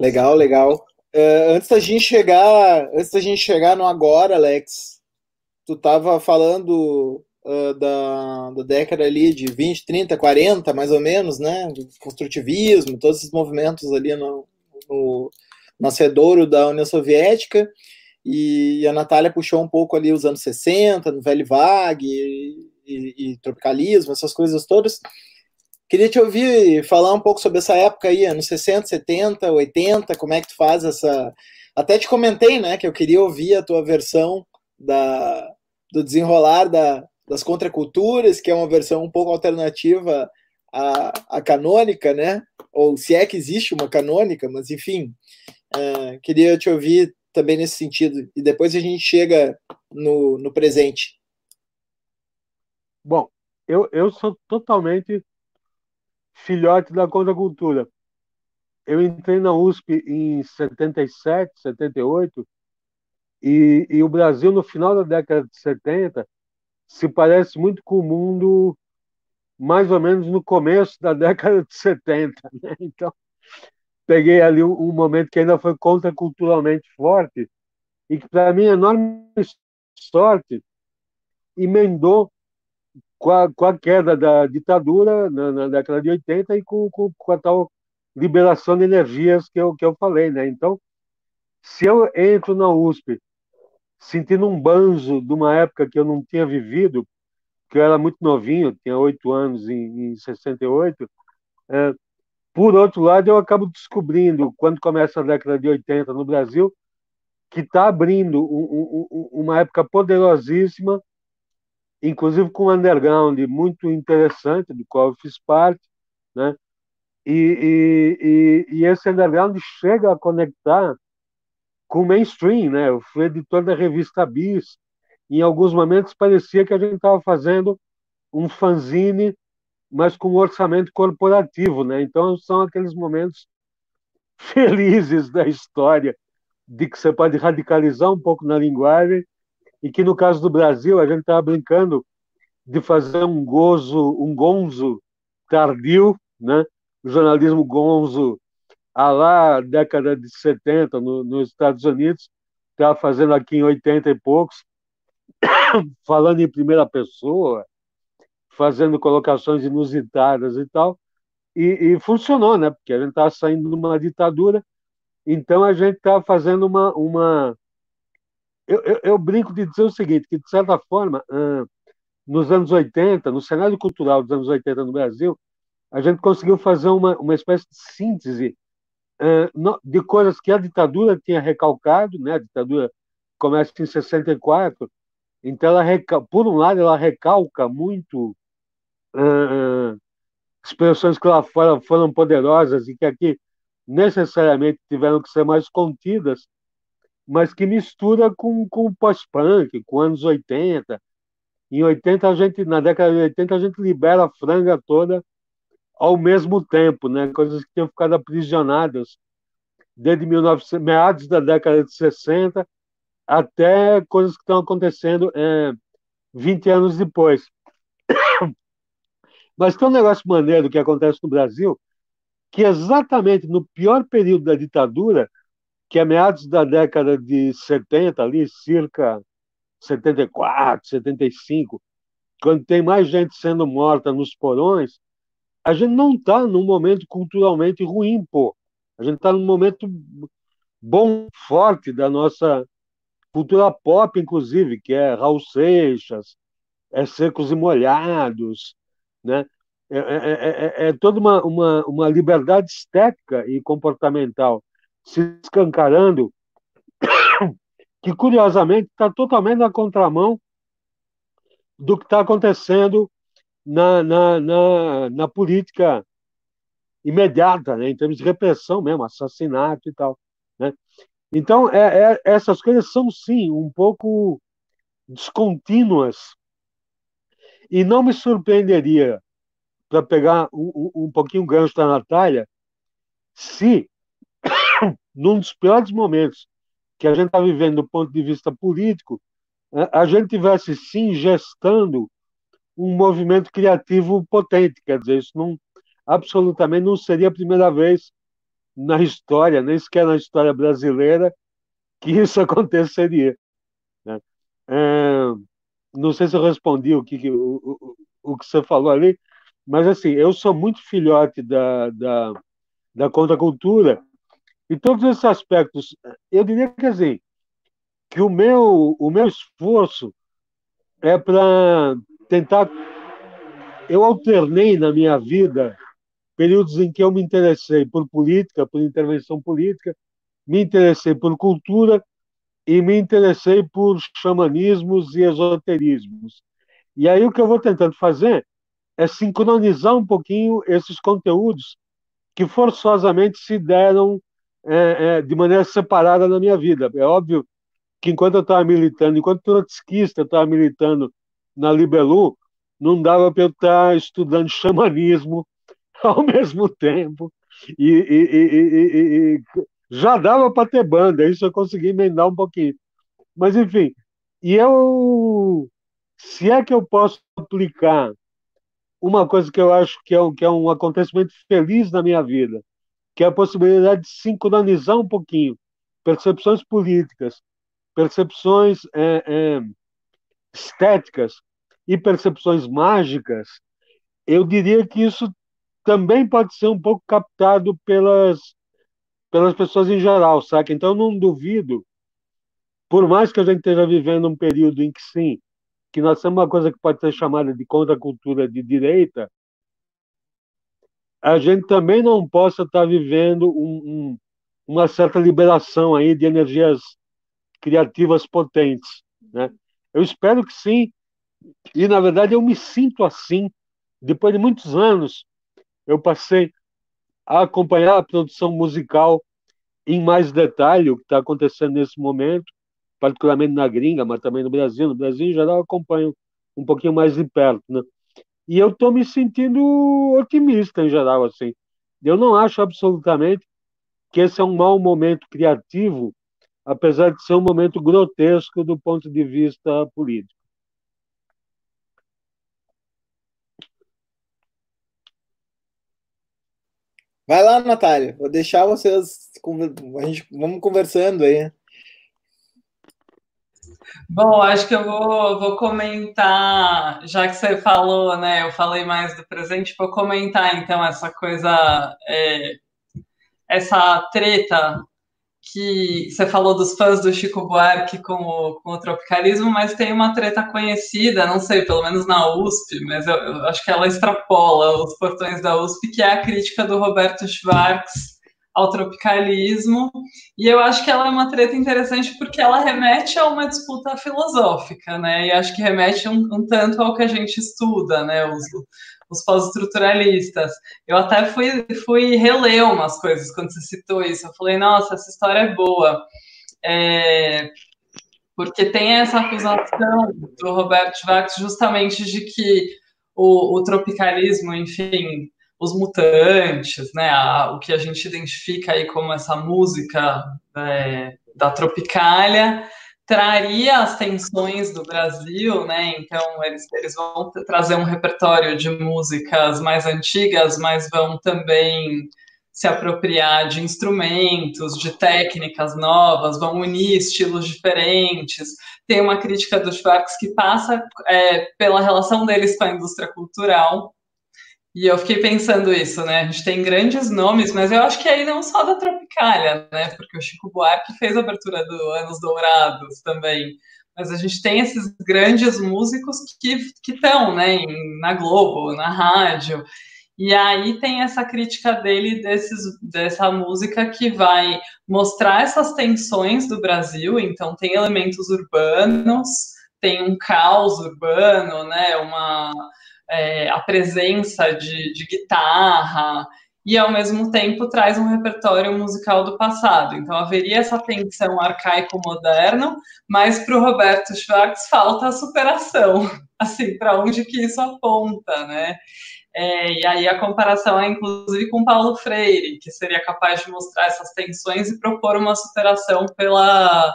Speaker 1: Legal, legal. Uh, antes da gente chegar, antes da gente chegar no agora, Alex, tu estava falando uh, da, da década ali de 20, 30, 40, mais ou menos, né? Construtivismo, todos esses movimentos ali no, no nascedouro da União Soviética. E a Natália puxou um pouco ali os anos 60, no Velho Vague e, e, e tropicalismo, essas coisas todas. Queria te ouvir falar um pouco sobre essa época aí, anos 60, 70, 80, como é que tu faz essa. Até te comentei, né, que eu queria ouvir a tua versão da, do desenrolar da, das contraculturas, que é uma versão um pouco alternativa à, à canônica, né? Ou se é que existe uma canônica, mas enfim, uh, queria te ouvir também nesse sentido. E depois a gente chega no, no presente.
Speaker 3: Bom, eu, eu sou totalmente filhote da contracultura. Eu entrei na USP em 77, 78, e, e o Brasil, no final da década de 70, se parece muito com o mundo mais ou menos no começo da década de 70. Né? Então, peguei ali um, um, momento que ainda foi contraculturalmente forte e que, para mim, enorme sorte, emendou com a, com a queda da ditadura na, na, década de 80 e com, com, com, a tal liberação de energias que eu, que eu falei. Né? Então, se eu entro na USP sentindo um banzo de uma época que eu não tinha vivido, que eu era muito novinho, tinha oito anos em, em 68. É, por outro lado, eu acabo descobrindo, quando começa a década de 80 no Brasil, que está abrindo um, um, uma época poderosíssima, inclusive com um underground muito interessante, do qual eu fiz parte, né? E, e, e, e esse underground chega a conectar com o mainstream, né? Eu fui editor da revista Bis. Em alguns momentos parecia que a gente estava fazendo um fanzine, mas com um orçamento corporativo, né? Então são aqueles momentos felizes da história de que você pode radicalizar um pouco na linguagem e que no caso do Brasil a gente estava brincando de fazer um gozo, um gonzo tardio, né? O jornalismo gonzo a lá década de 70 no, nos Estados Unidos, estava fazendo aqui em 80 e poucos, falando em primeira pessoa, fazendo colocações inusitadas e tal. e, e funcionou, né? Porque a gente estava saindo de uma ditadura, então a gente estava fazendo uma. uma... Eu, eu, eu, brinco de dizer o seguinte: que de certa forma, nos anos 80, no cenário cultural dos anos 80 no Brasil, a gente conseguiu fazer uma, uma espécie de síntese de coisas que a ditadura tinha recalcado, né? A ditadura começa em 64, então ela por um lado ela recalca muito uh, expressões que lá fora foram poderosas e que aqui necessariamente tiveram que ser mais contidas, mas que mistura com, com pós-punk, com anos 80. Em 80 a gente, na década de 80 a gente libera a franga toda ao mesmo tempo, né? Coisas que tinham ficado aprisionadas desde 1900, meados da década de 60 até coisas que estão acontecendo é, 20 anos depois. Mas tem um negócio maneiro que acontece no Brasil, que exatamente no pior período da ditadura, que é meados da década de 70, ali, circa 74, 75, quando tem mais gente sendo morta nos porões, a gente não está num momento culturalmente ruim, pô. A gente está num momento bom, forte da nossa cultura pop, inclusive, que é Raul Seixas, é Secos e Molhados, né? É, é, é, é toda uma, uma, uma liberdade estética e comportamental se escancarando, que curiosamente está totalmente na contramão do que está acontecendo na, na, na, na, política imediata, né, em termos de repressão mesmo, assassinato e tal. Né? Então, é, é, essas coisas são, sim, um pouco descontínuas. E não me surpreenderia, para pegar um, um, pouquinho o gancho da Natália, se, num dos piores momentos que a gente está vivendo do ponto de vista político, a gente tivesse sim gestando um movimento criativo potente. Quer dizer, isso não, absolutamente não seria a primeira vez na história, nem sequer na história brasileira, que isso aconteceria. Né? É, não sei se eu respondi o que, o, o, que você falou ali, mas assim, eu sou muito filhote da, da, da contracultura e todos esses aspectos, eu diria que assim, que o meu, o meu esforço é para tentar. Eu alternei na minha vida períodos em que eu me interessei por política, por intervenção política, me interessei por cultura e me interessei por xamanismos e esoterismos. E aí o que eu vou tentando fazer é sincronizar um pouquinho esses conteúdos que forçosamente se deram é, é, de maneira separada na minha vida. É óbvio que enquanto eu estava militando, enquanto trotskista eu estava militando na Libelu, não dava para eu estar estudando xamanismo ao mesmo tempo. E, e, e, e já dava para ter banda, isso eu consegui emendar um pouquinho. Mas, enfim, e eu. Se é que eu posso aplicar uma coisa que eu acho que é, um, que é um acontecimento feliz na minha vida, que é a possibilidade de sincronizar um pouquinho percepções políticas, percepções é, é, estéticas e percepções mágicas, eu diria que isso também pode ser um pouco captado pelas, pelas pessoas em geral, sabe? Então, não duvido, por mais que a gente esteja vivendo um período em que, sim, que nós temos uma coisa que pode ser chamada de contracultura de direita, a gente também não possa estar vivendo um, um, uma certa liberação aí de energias criativas potentes, né? Eu espero que sim, e na verdade eu me sinto assim. Depois de muitos anos, eu passei a acompanhar a produção musical em mais detalhe, o que está acontecendo nesse momento, particularmente na gringa, mas também no Brasil. No Brasil, em geral, eu acompanho um pouquinho mais de perto, né? E eu estou me sentindo otimista em geral, assim. Eu não acho absolutamente que esse é um mau momento criativo apesar de ser um momento grotesco do ponto de vista político.
Speaker 1: Vai lá, Natália. Vou deixar vocês. A gente, vamos conversando aí.
Speaker 2: Bom, acho que eu vou, vou comentar, já que você falou, né? Eu falei mais do presente, vou comentar então essa coisa, é, essa treta que você falou dos fãs do Chico Buarque com o, com o tropicalismo, mas tem uma treta conhecida, não sei, pelo menos na USP, mas eu, eu acho que ela extrapola os portões da USP, que é a crítica do Roberto Schwartz ao tropicalismo, e eu acho que ela é uma treta interessante porque ela remete a uma disputa filosófica, né, e acho que remete um, um tanto ao que a gente estuda, né, os, os pós-estruturalistas. Eu até fui, fui reler umas coisas quando você citou isso. Eu falei, nossa, essa história é boa. É, porque tem essa acusação do Roberto Schwartz justamente de que o, o tropicalismo, enfim, os mutantes, né, a, o que a gente identifica aí como essa música é, da Tropicália, traria as tensões do Brasil, né? Então eles, eles vão trazer um repertório de músicas mais antigas, mas vão também se apropriar de instrumentos, de técnicas novas, vão unir estilos diferentes. Tem uma crítica do Schwartz que passa é, pela relação deles com a indústria cultural, e eu fiquei pensando isso, né? A gente tem grandes nomes, mas eu acho que aí não só da Tropicália, né? Porque o Chico Buarque fez a abertura do Anos Dourados também. Mas a gente tem esses grandes músicos que estão, né? Na Globo, na rádio. E aí tem essa crítica dele desses, dessa música que vai mostrar essas tensões do Brasil. Então tem elementos urbanos, tem um caos urbano, né? Uma é, a presença de, de guitarra, e ao mesmo tempo traz um repertório musical do passado. Então haveria essa tensão arcaico-moderno, mas para o Roberto Schwartz falta a superação, assim, para onde que isso aponta, né? É, e aí a comparação é inclusive com Paulo Freire, que seria capaz de mostrar essas tensões e propor uma superação pela,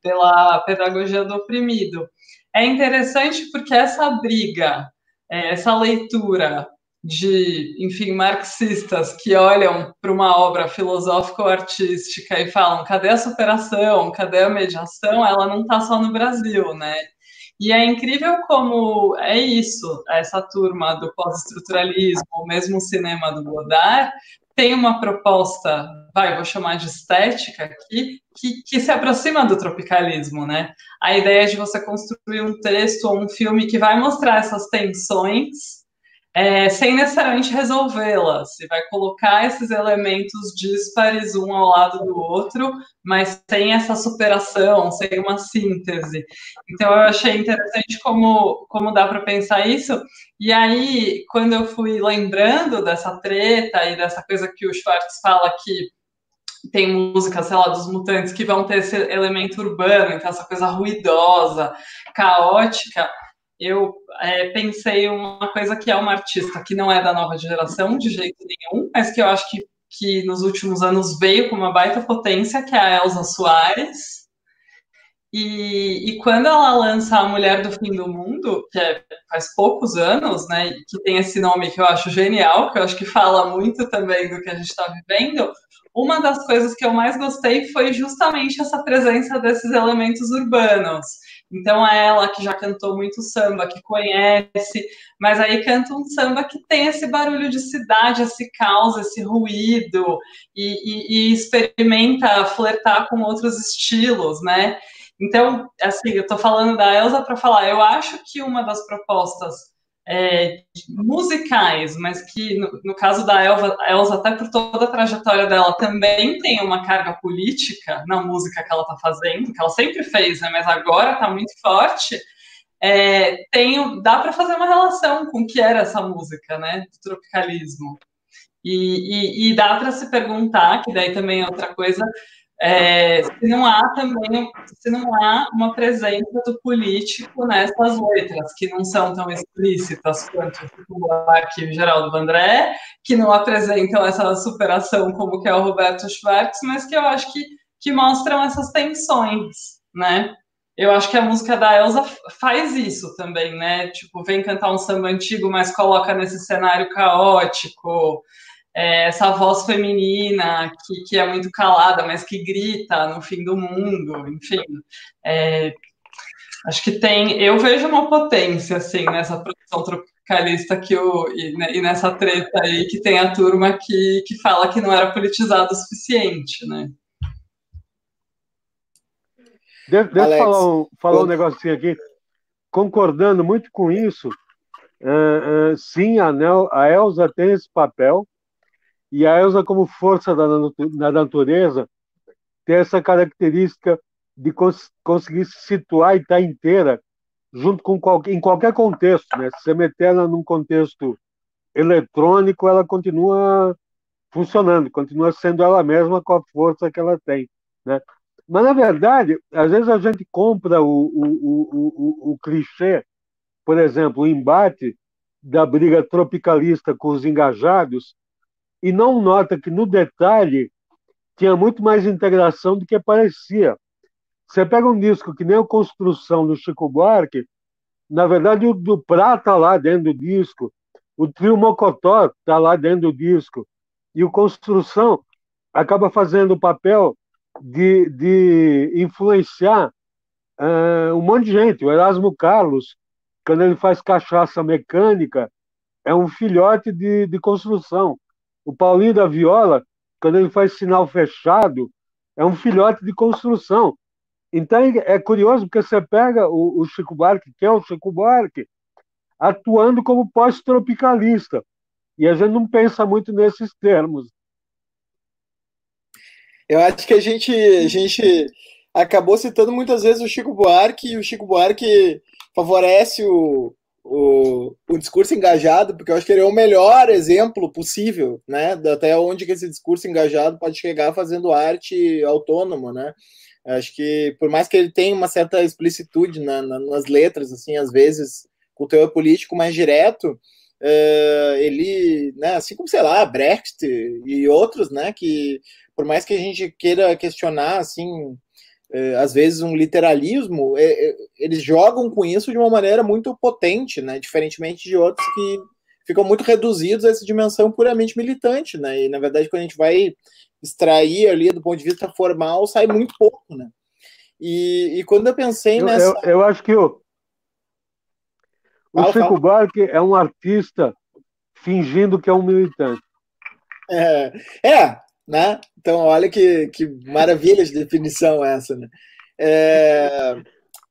Speaker 2: pela pedagogia do oprimido. É interessante porque essa briga é, essa leitura de, enfim, marxistas que olham para uma obra filosófica ou artística e falam cadê a superação, cadê a mediação, ela não está só no Brasil, né? E é incrível como é isso, essa turma do pós-estruturalismo, ou mesmo o cinema do Godard, tem uma proposta, vai, vou chamar de estética aqui, que, que, se aproxima do tropicalismo, né? A ideia de você construir um texto ou um filme que vai mostrar essas tensões é, sem necessariamente resolvê-las. Você vai colocar esses elementos díspares um ao lado do outro, mas sem essa superação, sem uma síntese. Então, eu achei interessante como, como dá para pensar isso. E aí, quando eu fui lembrando dessa treta e dessa coisa que o Schwartz fala que tem música, sei lá, dos mutantes que vão ter esse elemento urbano, então essa coisa ruidosa, caótica, eu é, pensei uma coisa que é uma artista que não é da nova geração de jeito nenhum, mas que eu acho que, que nos últimos anos veio com uma baita potência, que é a Elsa Soares. E, e quando ela lança A Mulher do Fim do Mundo, que é, faz poucos anos, né, que tem esse nome que eu acho genial, que eu acho que fala muito também do que a gente está vivendo, uma das coisas que eu mais gostei foi justamente essa presença desses elementos urbanos. Então, é ela que já cantou muito samba, que conhece, mas aí canta um samba que tem esse barulho de cidade, esse caos, esse ruído, e, e, e experimenta flertar com outros estilos, né? Então, assim, eu estou falando da Elsa para falar, eu acho que uma das propostas é, musicais, mas que no, no caso da Elsa, Elsa, até por toda a trajetória dela, também tem uma carga política na música que ela está fazendo, que ela sempre fez, né, mas agora está muito forte. É, tem, dá para fazer uma relação com o que era essa música, né, do tropicalismo. E, e, e dá para se perguntar, que daí também é outra coisa, é, se não há também, se não há uma presença do político nessas letras, que não são tão explícitas quanto o aqui o Geraldo Vandré, que não apresentam essa superação como que é o Roberto Schwartz, mas que eu acho que, que mostram essas tensões, né? Eu acho que a música da Elsa faz isso também, né? Tipo, vem cantar um samba antigo, mas coloca nesse cenário caótico, é, essa voz feminina que, que é muito calada, mas que grita no fim do mundo, enfim. É, Acho que tem, eu vejo uma potência assim nessa produção tropicalista que o e, né, e, nessa treta aí que tem a turma que, que fala que não era politizado o suficiente, né?
Speaker 3: Deixa, eu falar, um, falar um negocinho aqui. Concordando muito com isso, uh, uh, sim, a, Nel, a Elsa tem esse papel, e a Elsa, como força da, natureza, tem essa característica de cons conseguir se situar e estar inteira junto com em qualquer contexto, né? Se você meter ela num contexto eletrônico, ela continua funcionando, continua sendo ela mesma com a força que ela tem, né? Mas na verdade, às vezes a gente compra o, o, o, o clichê, por exemplo, o embate da briga tropicalista com os engajados e não nota que no detalhe tinha muito mais integração do que parecia. Você pega um disco que nem a Construção do Chico Buarque, na verdade o do Prata está lá dentro do disco, o trio Mocotó está lá dentro do disco, e o Construção acaba fazendo o papel de, de influenciar uh, um monte de gente. O Erasmo Carlos, quando ele faz cachaça mecânica, é um filhote de, de construção. O Paulinho da Viola, quando ele faz sinal fechado, é um filhote de construção. Então é curioso porque você pega o, o Chico Buarque, que é o Chico Buarque, atuando como pós-tropicalista. E a gente não pensa muito nesses termos.
Speaker 1: Eu acho que a gente, a gente acabou citando muitas vezes o Chico Buarque, e o Chico Buarque favorece o, o, o discurso engajado, porque eu acho que ele é o melhor exemplo possível, né? Até onde que esse discurso engajado pode chegar fazendo arte autônoma, né? Acho que, por mais que ele tenha uma certa explicitude na, na, nas letras, assim, às vezes, o teor político mais direto, uh, ele, né, assim como, sei lá, Brecht e outros, né, que, por mais que a gente queira questionar, assim, uh, às vezes um literalismo, uh, eles jogam com isso de uma maneira muito potente, né, diferentemente de outros que ficam muito reduzidos a essa dimensão puramente militante, né, e, na verdade, quando a gente vai extrair ali do ponto de vista formal sai muito pouco, né? E, e quando eu pensei
Speaker 3: eu,
Speaker 1: nessa.
Speaker 3: Eu, eu, acho que o, o fala, Chico fala. Buarque é um artista fingindo que é um militante.
Speaker 1: É, é né? Então, olha que, que maravilha de definição essa, né? É,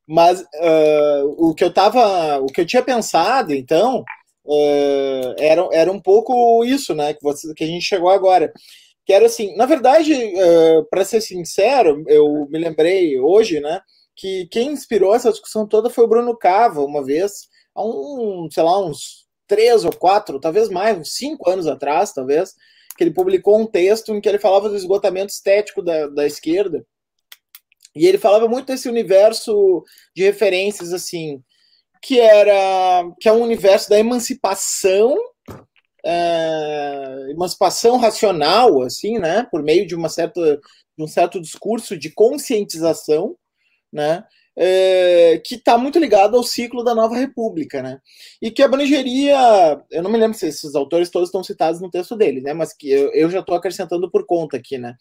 Speaker 1: mas uh, o que eu tava, o que eu tinha pensado, então, uh, era, era um pouco isso, né? Que, você, que a gente chegou agora que era assim, na verdade, uh, eh, para ser sincero, eu me lembrei hoje, né, que quem inspirou essa discussão toda foi o Bruno Cava, uma vez, há um, sei lá, uns três ou quatro, talvez mais, uns cinco anos atrás, talvez, que ele publicou um texto em que ele falava do esgotamento estético da, da esquerda, e ele falava muito desse universo de referências, assim, que era que é um universo da emancipação é, emancipação racional, assim, né, por meio de uma certa de um certo discurso de conscientização, né, é, que está muito ligado ao ciclo da Nova República, né, e que abrangeria, eu não me lembro se esses autores todos estão citados no texto dele, né, mas que eu, eu já estou acrescentando por conta aqui, né,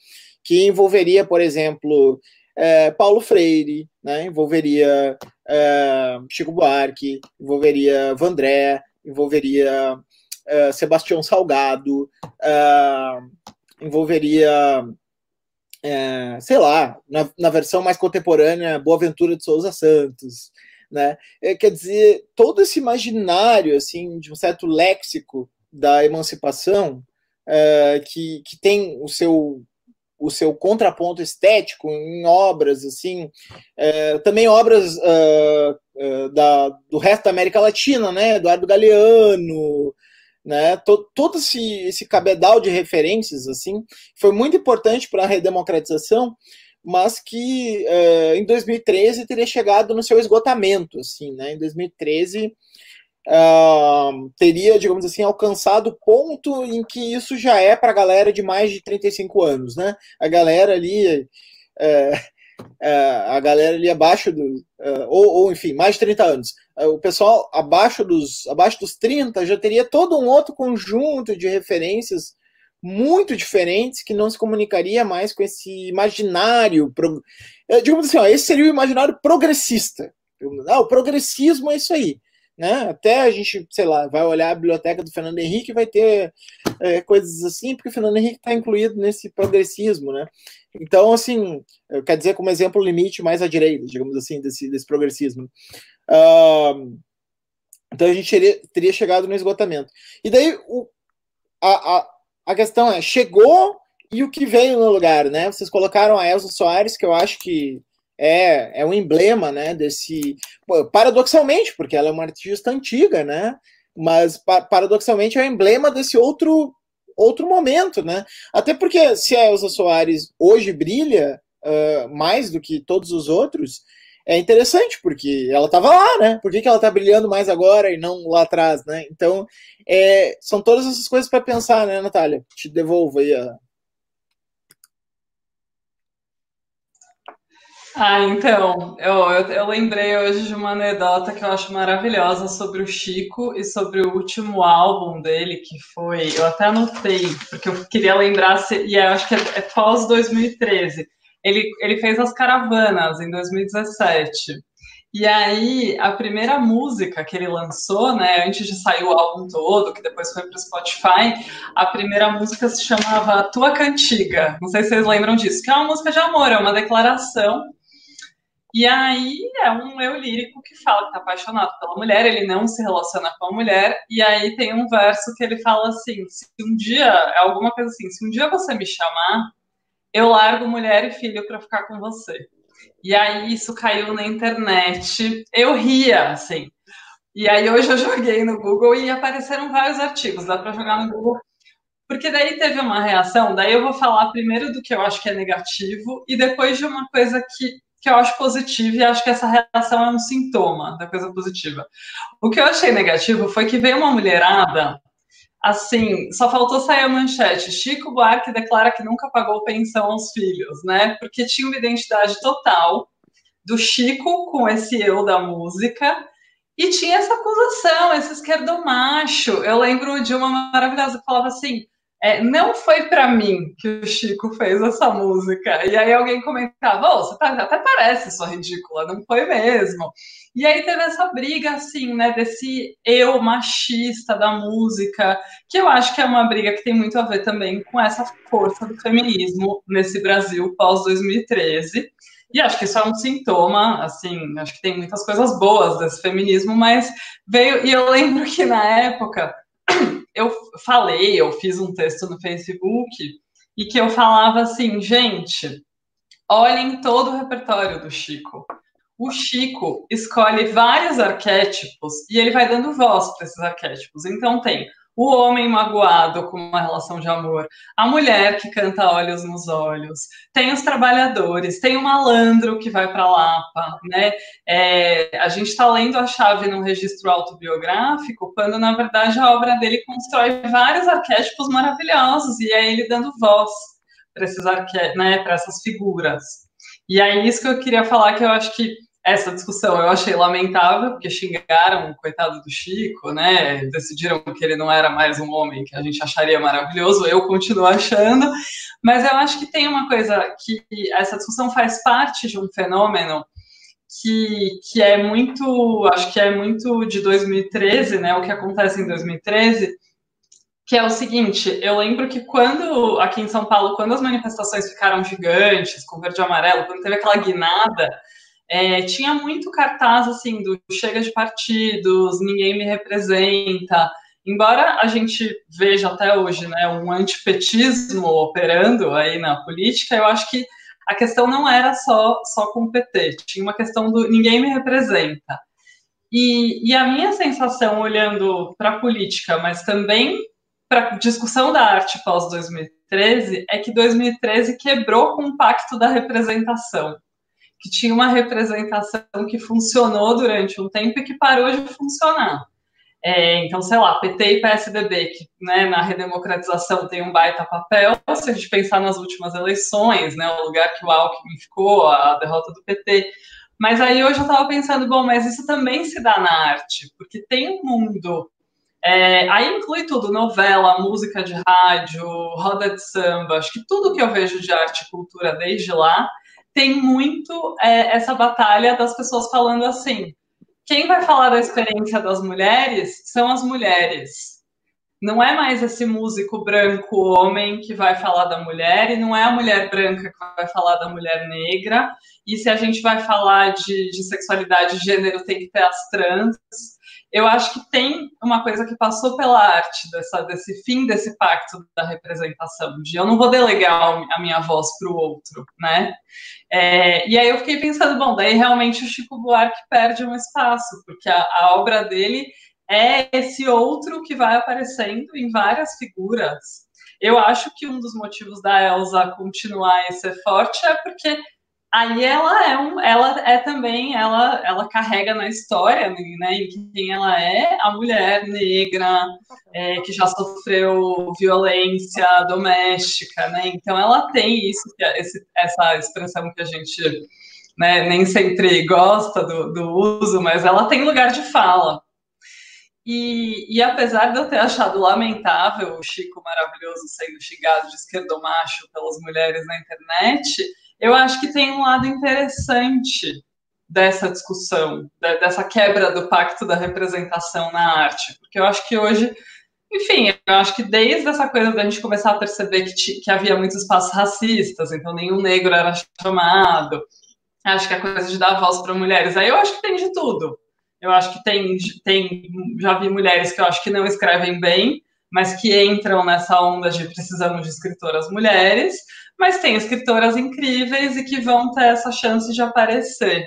Speaker 1: que envolveria, por exemplo, é, Paulo Freire, né, envolveria é, Chico Buarque, envolveria Vandré, envolveria uh, Sebastião Salgado, uh, envolveria, uh, sei lá, na, na, versão mais contemporânea, Boaventura de Souza Santos, né? É, quer dizer, todo esse imaginário, assim, de um certo léxico da emancipação, que, que tem o seu o seu contraponto estético em obras assim também obras uh, uh, da, do resto da América Latina né Eduardo Galeano né? Todo, esse, esse cabedal de referências assim foi muito importante para a redemocratização, mas que uh, em 2013 teria chegado no seu esgotamento, assim, né? Em 2013 uh, ah, teria, digamos assim, alcançado o ponto em que isso já é para a galera de mais de 35 anos, né? A galera ali uh, a galera ali abaixo do. Ou, ou, enfim, mais de 30 anos. Uh, o pessoal abaixo dos, abaixo dos 30 já teria todo um outro conjunto de referências muito diferentes que não se comunicaria mais com esse imaginário. Pro, uh, digamos assim, ó, esse seria o imaginário progressista. Ah, o progressismo é isso aí. Né? Até a gente, sei lá, vai olhar a biblioteca do Fernando Henrique vai ter é, coisas assim, porque o Fernando Henrique está incluído nesse progressismo, né? Então, assim, quer dizer, como exemplo limite mais à direita, digamos assim, desse, desse progressismo. Uh, então a gente teria, teria, chegado no esgotamento. E daí o, a, a, a questão é, chegou e o que veio no lugar, né? Vocês colocaram a Elsa Soares, que eu acho que é, é um emblema, né, desse... Paradoxalmente, porque ela é uma artista antiga, né? Mas, paradoxalmente, é o emblema desse outro outro momento, né? Até porque se a Elsa Soares hoje brilha uh, mais do que todos os outros, é interessante, porque ela estava lá, né? Por que, que ela está brilhando mais agora e não lá atrás, né? Então, é, são todas essas coisas para pensar, né, Natália? Te devolvo aí a,
Speaker 2: Ah, então, eu, eu, eu, lembrei hoje de uma anedota que eu acho maravilhosa sobre o Chico e sobre o último álbum dele, que foi. Eu até anotei, porque eu queria lembrar, se, e eu acho que é, é pós 2013. Ele, ele fez as caravanas em 2017. E aí, a primeira música que ele lançou, né, antes de sair o álbum todo, que depois foi para o Spotify, a primeira música se chamava Tua Cantiga. Não sei se vocês lembram disso, que é uma música de amor, é uma declaração e aí é um eu lírico que fala que está apaixonado pela mulher, ele não se relaciona com a mulher, e aí tem um verso que ele fala assim: se um dia, é alguma coisa assim, se um dia você me chamar, eu largo mulher e filho para ficar com você. E aí isso caiu na internet, eu ria, assim. E aí hoje eu joguei no Google e apareceram vários artigos, dá para jogar no Google. Porque daí teve uma reação, daí eu vou falar primeiro do que eu acho que é negativo e depois de uma coisa que que eu acho positivo e acho que essa reação é um sintoma da coisa positiva. O que eu achei negativo foi que veio uma mulherada, assim, só faltou sair a manchete. Chico Buarque declara que nunca pagou pensão aos filhos, né? Porque tinha uma identidade total do Chico com esse eu da música e tinha essa acusação, esse esquerdomacho. Eu lembro de uma maravilhosa que falava assim: é, não foi para mim que o Chico fez essa música. E aí alguém comentava, oh, você tá, até parece só ridícula, não foi mesmo. E aí teve essa briga, assim, né, desse eu machista da música, que eu acho que é uma briga que tem muito a ver também com essa força do feminismo nesse Brasil pós-2013. E acho que isso é um sintoma, assim, acho que tem muitas coisas boas desse feminismo, mas veio, e eu lembro que na época eu falei, eu fiz um texto no Facebook e que eu falava assim, gente, olhem todo o repertório do Chico. O Chico escolhe vários arquétipos e ele vai dando voz para esses arquétipos. Então tem o homem magoado com uma relação de amor, a mulher que canta olhos nos olhos, tem os trabalhadores, tem o malandro que vai para Lapa, né? É, a gente está lendo a chave num registro autobiográfico, quando na verdade a obra dele constrói vários arquétipos maravilhosos e é ele dando voz para esses né? Para essas figuras. E aí isso que eu queria falar que eu acho que essa discussão eu achei lamentável, porque xingaram o coitado do Chico, né? Decidiram que ele não era mais um homem que a gente acharia maravilhoso, eu continuo achando, mas eu acho que tem uma coisa que essa discussão faz parte de um fenômeno que, que é muito, acho que é muito de 2013, né? O que acontece em 2013, que é o seguinte, eu lembro que quando, aqui em São Paulo, quando as manifestações ficaram gigantes, com verde e amarelo, quando teve aquela guinada, é, tinha muito cartaz assim do chega de partidos, ninguém me representa. Embora a gente veja até hoje né, um antipetismo operando aí na política, eu acho que a questão não era só, só com o PT, tinha uma questão do ninguém me representa. E, e a minha sensação, olhando para a política, mas também para a discussão da arte pós-2013, é que 2013 quebrou com o pacto da representação que tinha uma representação que funcionou durante um tempo e que parou de funcionar. É, então, sei lá, PT e PSDB, que né, na redemocratização tem um baita papel, se a gente pensar nas últimas eleições, né, o lugar que o Alckmin ficou, a derrota do PT. Mas aí hoje eu estava pensando, bom, mas isso também se dá na arte, porque tem um mundo. É, aí inclui tudo, novela, música de rádio, roda de samba, acho que tudo que eu vejo de arte e cultura desde lá tem muito é, essa batalha das pessoas falando assim: quem vai falar da experiência das mulheres são as mulheres. Não é mais esse músico branco homem que vai falar da mulher, e não é a mulher branca que vai falar da mulher negra. E se a gente vai falar de, de sexualidade e gênero, tem que ter as trans eu acho que tem uma coisa que passou pela arte dessa, desse fim desse pacto da representação, de eu não vou delegar a minha voz para o outro, né? É, e aí eu fiquei pensando, bom, daí realmente o Chico Buarque perde um espaço, porque a, a obra dele é esse outro que vai aparecendo em várias figuras. Eu acho que um dos motivos da Elsa continuar e ser forte é porque aí ela é um, ela é também, ela, ela carrega na história, né, em quem ela é, a mulher negra é, que já sofreu violência doméstica, né, então ela tem isso, esse, essa expressão que a gente né, nem sempre gosta do, do uso, mas ela tem lugar de fala. E, e, apesar de eu ter achado lamentável o Chico maravilhoso sendo xingado de esquerdomacho pelas mulheres na internet, eu acho que tem um lado interessante dessa discussão, dessa quebra do pacto da representação na arte, porque eu acho que hoje, enfim, eu acho que desde essa coisa da gente começar a perceber que, que havia muitos espaços racistas, então nenhum negro era chamado, acho que a coisa de dar voz para mulheres, aí eu acho que tem de tudo. Eu acho que tem, tem, já vi mulheres que eu acho que não escrevem bem, mas que entram nessa onda de precisamos de escritoras mulheres, mas tem escritoras incríveis e que vão ter essa chance de aparecer.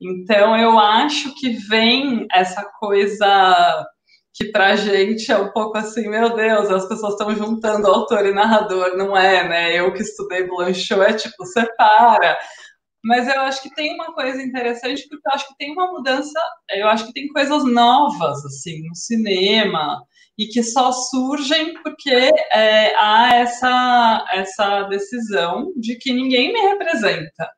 Speaker 2: Então, eu acho que vem essa coisa que pra gente é um pouco assim, meu Deus, as pessoas estão juntando autor e narrador, não é, né? Eu que estudei Blanchot, é tipo, separa. Mas eu acho que tem uma coisa interessante, porque eu acho que tem uma mudança, eu acho que tem coisas novas, assim, no cinema, e que só surgem porque é, há essa, essa decisão de que ninguém me representa.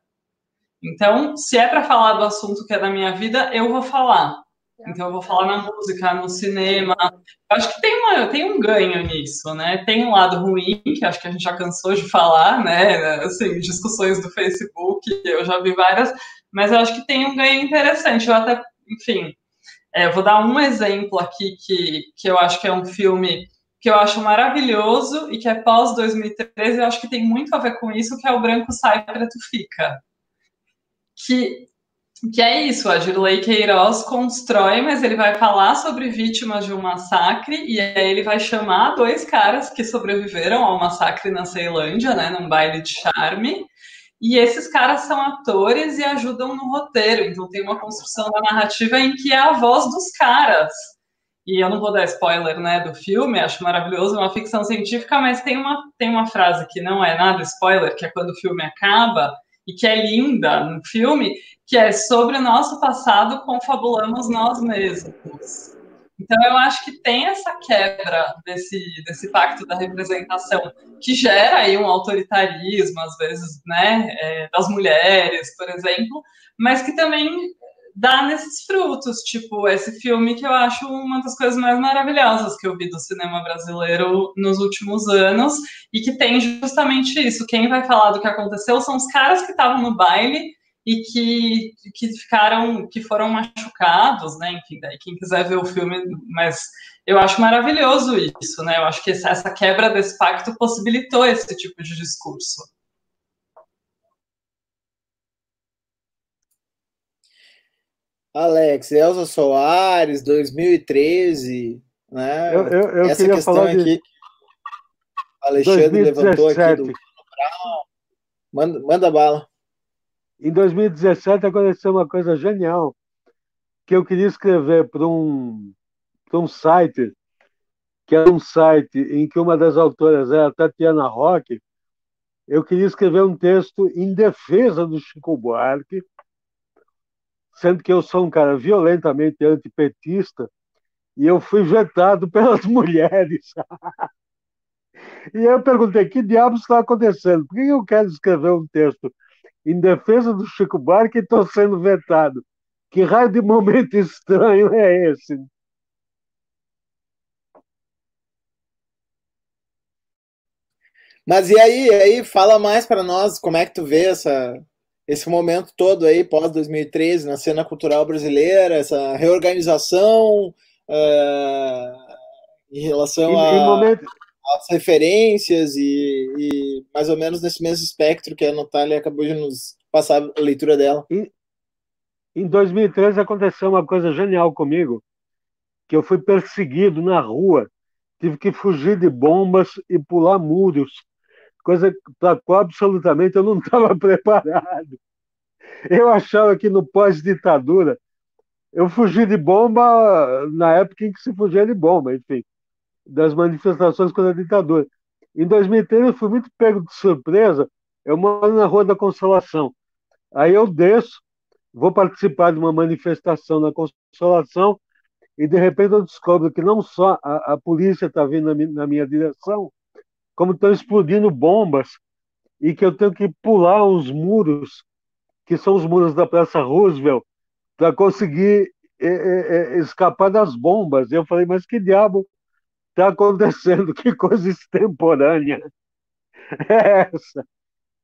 Speaker 2: Então, se é para falar do assunto que é da minha vida, eu vou falar. Então, eu vou falar na música, no cinema. Eu acho que tem, uma, tem um ganho nisso, né? Tem um lado ruim, que acho que a gente já cansou de falar, né? Assim, discussões do Facebook, eu já vi várias, mas eu acho que tem um ganho interessante. Eu até, enfim, é, vou dar um exemplo aqui que, que eu acho que é um filme que eu acho maravilhoso e que é pós 2013, eu acho que tem muito a ver com isso, que é o Branco Sai, Preto Fica. Que, que é isso, a Girley Queiroz constrói, mas ele vai falar sobre vítimas de um massacre, e aí ele vai chamar dois caras que sobreviveram ao massacre na Ceilândia, né, num baile de charme, e esses caras são atores e ajudam no roteiro. Então tem uma construção da narrativa em que é a voz dos caras. E eu não vou dar spoiler, né, do filme, acho maravilhoso, é uma ficção científica, mas tem uma, tem uma frase que não é nada spoiler, que é quando o filme acaba, e que é linda no filme, que é sobre o nosso passado confabulamos nós mesmos. Então, eu acho que tem essa quebra desse, desse pacto da representação, que gera aí um autoritarismo, às vezes, né, é, das mulheres, por exemplo, mas que também dá nesses frutos, tipo esse filme que eu acho uma das coisas mais maravilhosas que eu vi do cinema brasileiro nos últimos anos e que tem justamente isso. Quem vai falar do que aconteceu são os caras que estavam no baile e que, que ficaram, que foram machucados, né? Enfim, daí quem quiser ver o filme, mas eu acho maravilhoso isso, né? Eu acho que essa quebra desse pacto possibilitou esse tipo de discurso.
Speaker 1: Alex, Elza Soares, 2013, né?
Speaker 3: Eu, eu, eu Essa questão aqui
Speaker 1: de... o Alexandre 2017. levantou aqui do Manda, manda bala.
Speaker 3: Em 2017 aconteceu uma coisa genial, que eu queria escrever para um, um site, que era um site em que uma das autoras era Tatiana Roque, eu queria escrever um texto em defesa do Chico Buarque, sendo que eu sou um cara violentamente antipetista, e eu fui vetado pelas mulheres. e eu perguntei, que diabos está acontecendo? Por que eu quero escrever um texto em defesa do Chico Buarque e estou sendo vetado. Que raio de momento estranho é esse?
Speaker 1: Mas e aí, aí fala mais para nós como é que tu vê essa esse momento todo aí, pós 2013, na cena cultural brasileira, essa reorganização uh, em relação em, a, em momento... às referências e, e, mais ou menos nesse mesmo espectro que a Natália acabou de nos passar a leitura dela.
Speaker 3: Em, em 2013 aconteceu uma coisa genial comigo, que eu fui perseguido na rua, tive que fugir de bombas e pular muros coisa para qual absolutamente eu não estava preparado. Eu achava que no pós-ditadura, eu fugi de bomba na época em que se fugia de bomba, enfim, das manifestações contra a ditadura. Em 2013 eu fui muito pego de surpresa, eu moro na Rua da Consolação. Aí eu desço, vou participar de uma manifestação na Consolação e de repente eu descubro que não só a, a polícia está vindo na, na minha direção, como estão explodindo bombas e que eu tenho que pular os muros, que são os muros da Praça Roosevelt, para conseguir é, é, escapar das bombas. Eu falei, mas que diabo está acontecendo? Que coisa extemporânea é essa?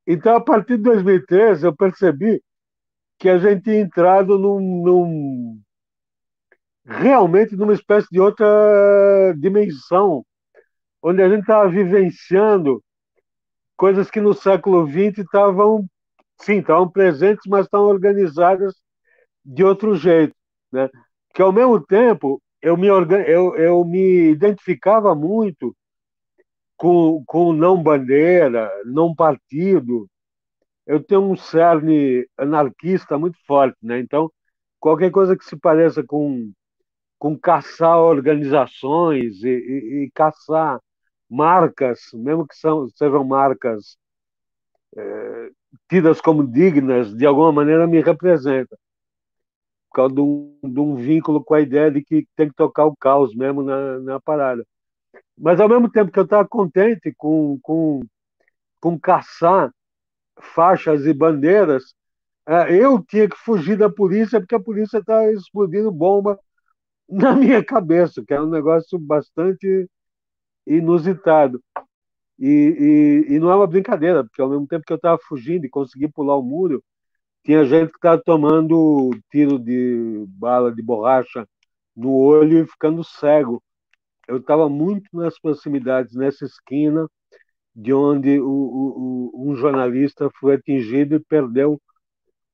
Speaker 3: Então, a partir de 2013, eu percebi que a gente tinha entrado num, num realmente numa espécie de outra dimensão onde a gente estava vivenciando coisas que no século XX estavam, sim, estavam presentes, mas estavam organizadas de outro jeito, né? Que ao mesmo tempo eu me eu, eu me identificava muito com com não bandeira, não partido. Eu tenho um cerne anarquista muito forte, né? Então qualquer coisa que se pareça com com caçar organizações e, e, e caçar marcas, mesmo que são, sejam marcas é, tidas como dignas, de alguma maneira me representa. Por causa de um, de um, vínculo com a ideia de que tem que tocar o caos mesmo na, na parada. Mas, ao mesmo tempo que eu estava contente com, com, com caçar faixas e bandeiras, é, eu tinha que fugir da polícia porque a polícia estava tá explodindo bomba na minha cabeça, que era um negócio bastante inusitado. E, e, e, não é uma brincadeira, porque ao mesmo tempo que eu estava fugindo e consegui pular o muro, tinha gente que estava tomando tiro de bala de borracha no olho e ficando cego. Eu estava muito nas proximidades, nessa esquina, de onde o, o, um jornalista foi atingido e perdeu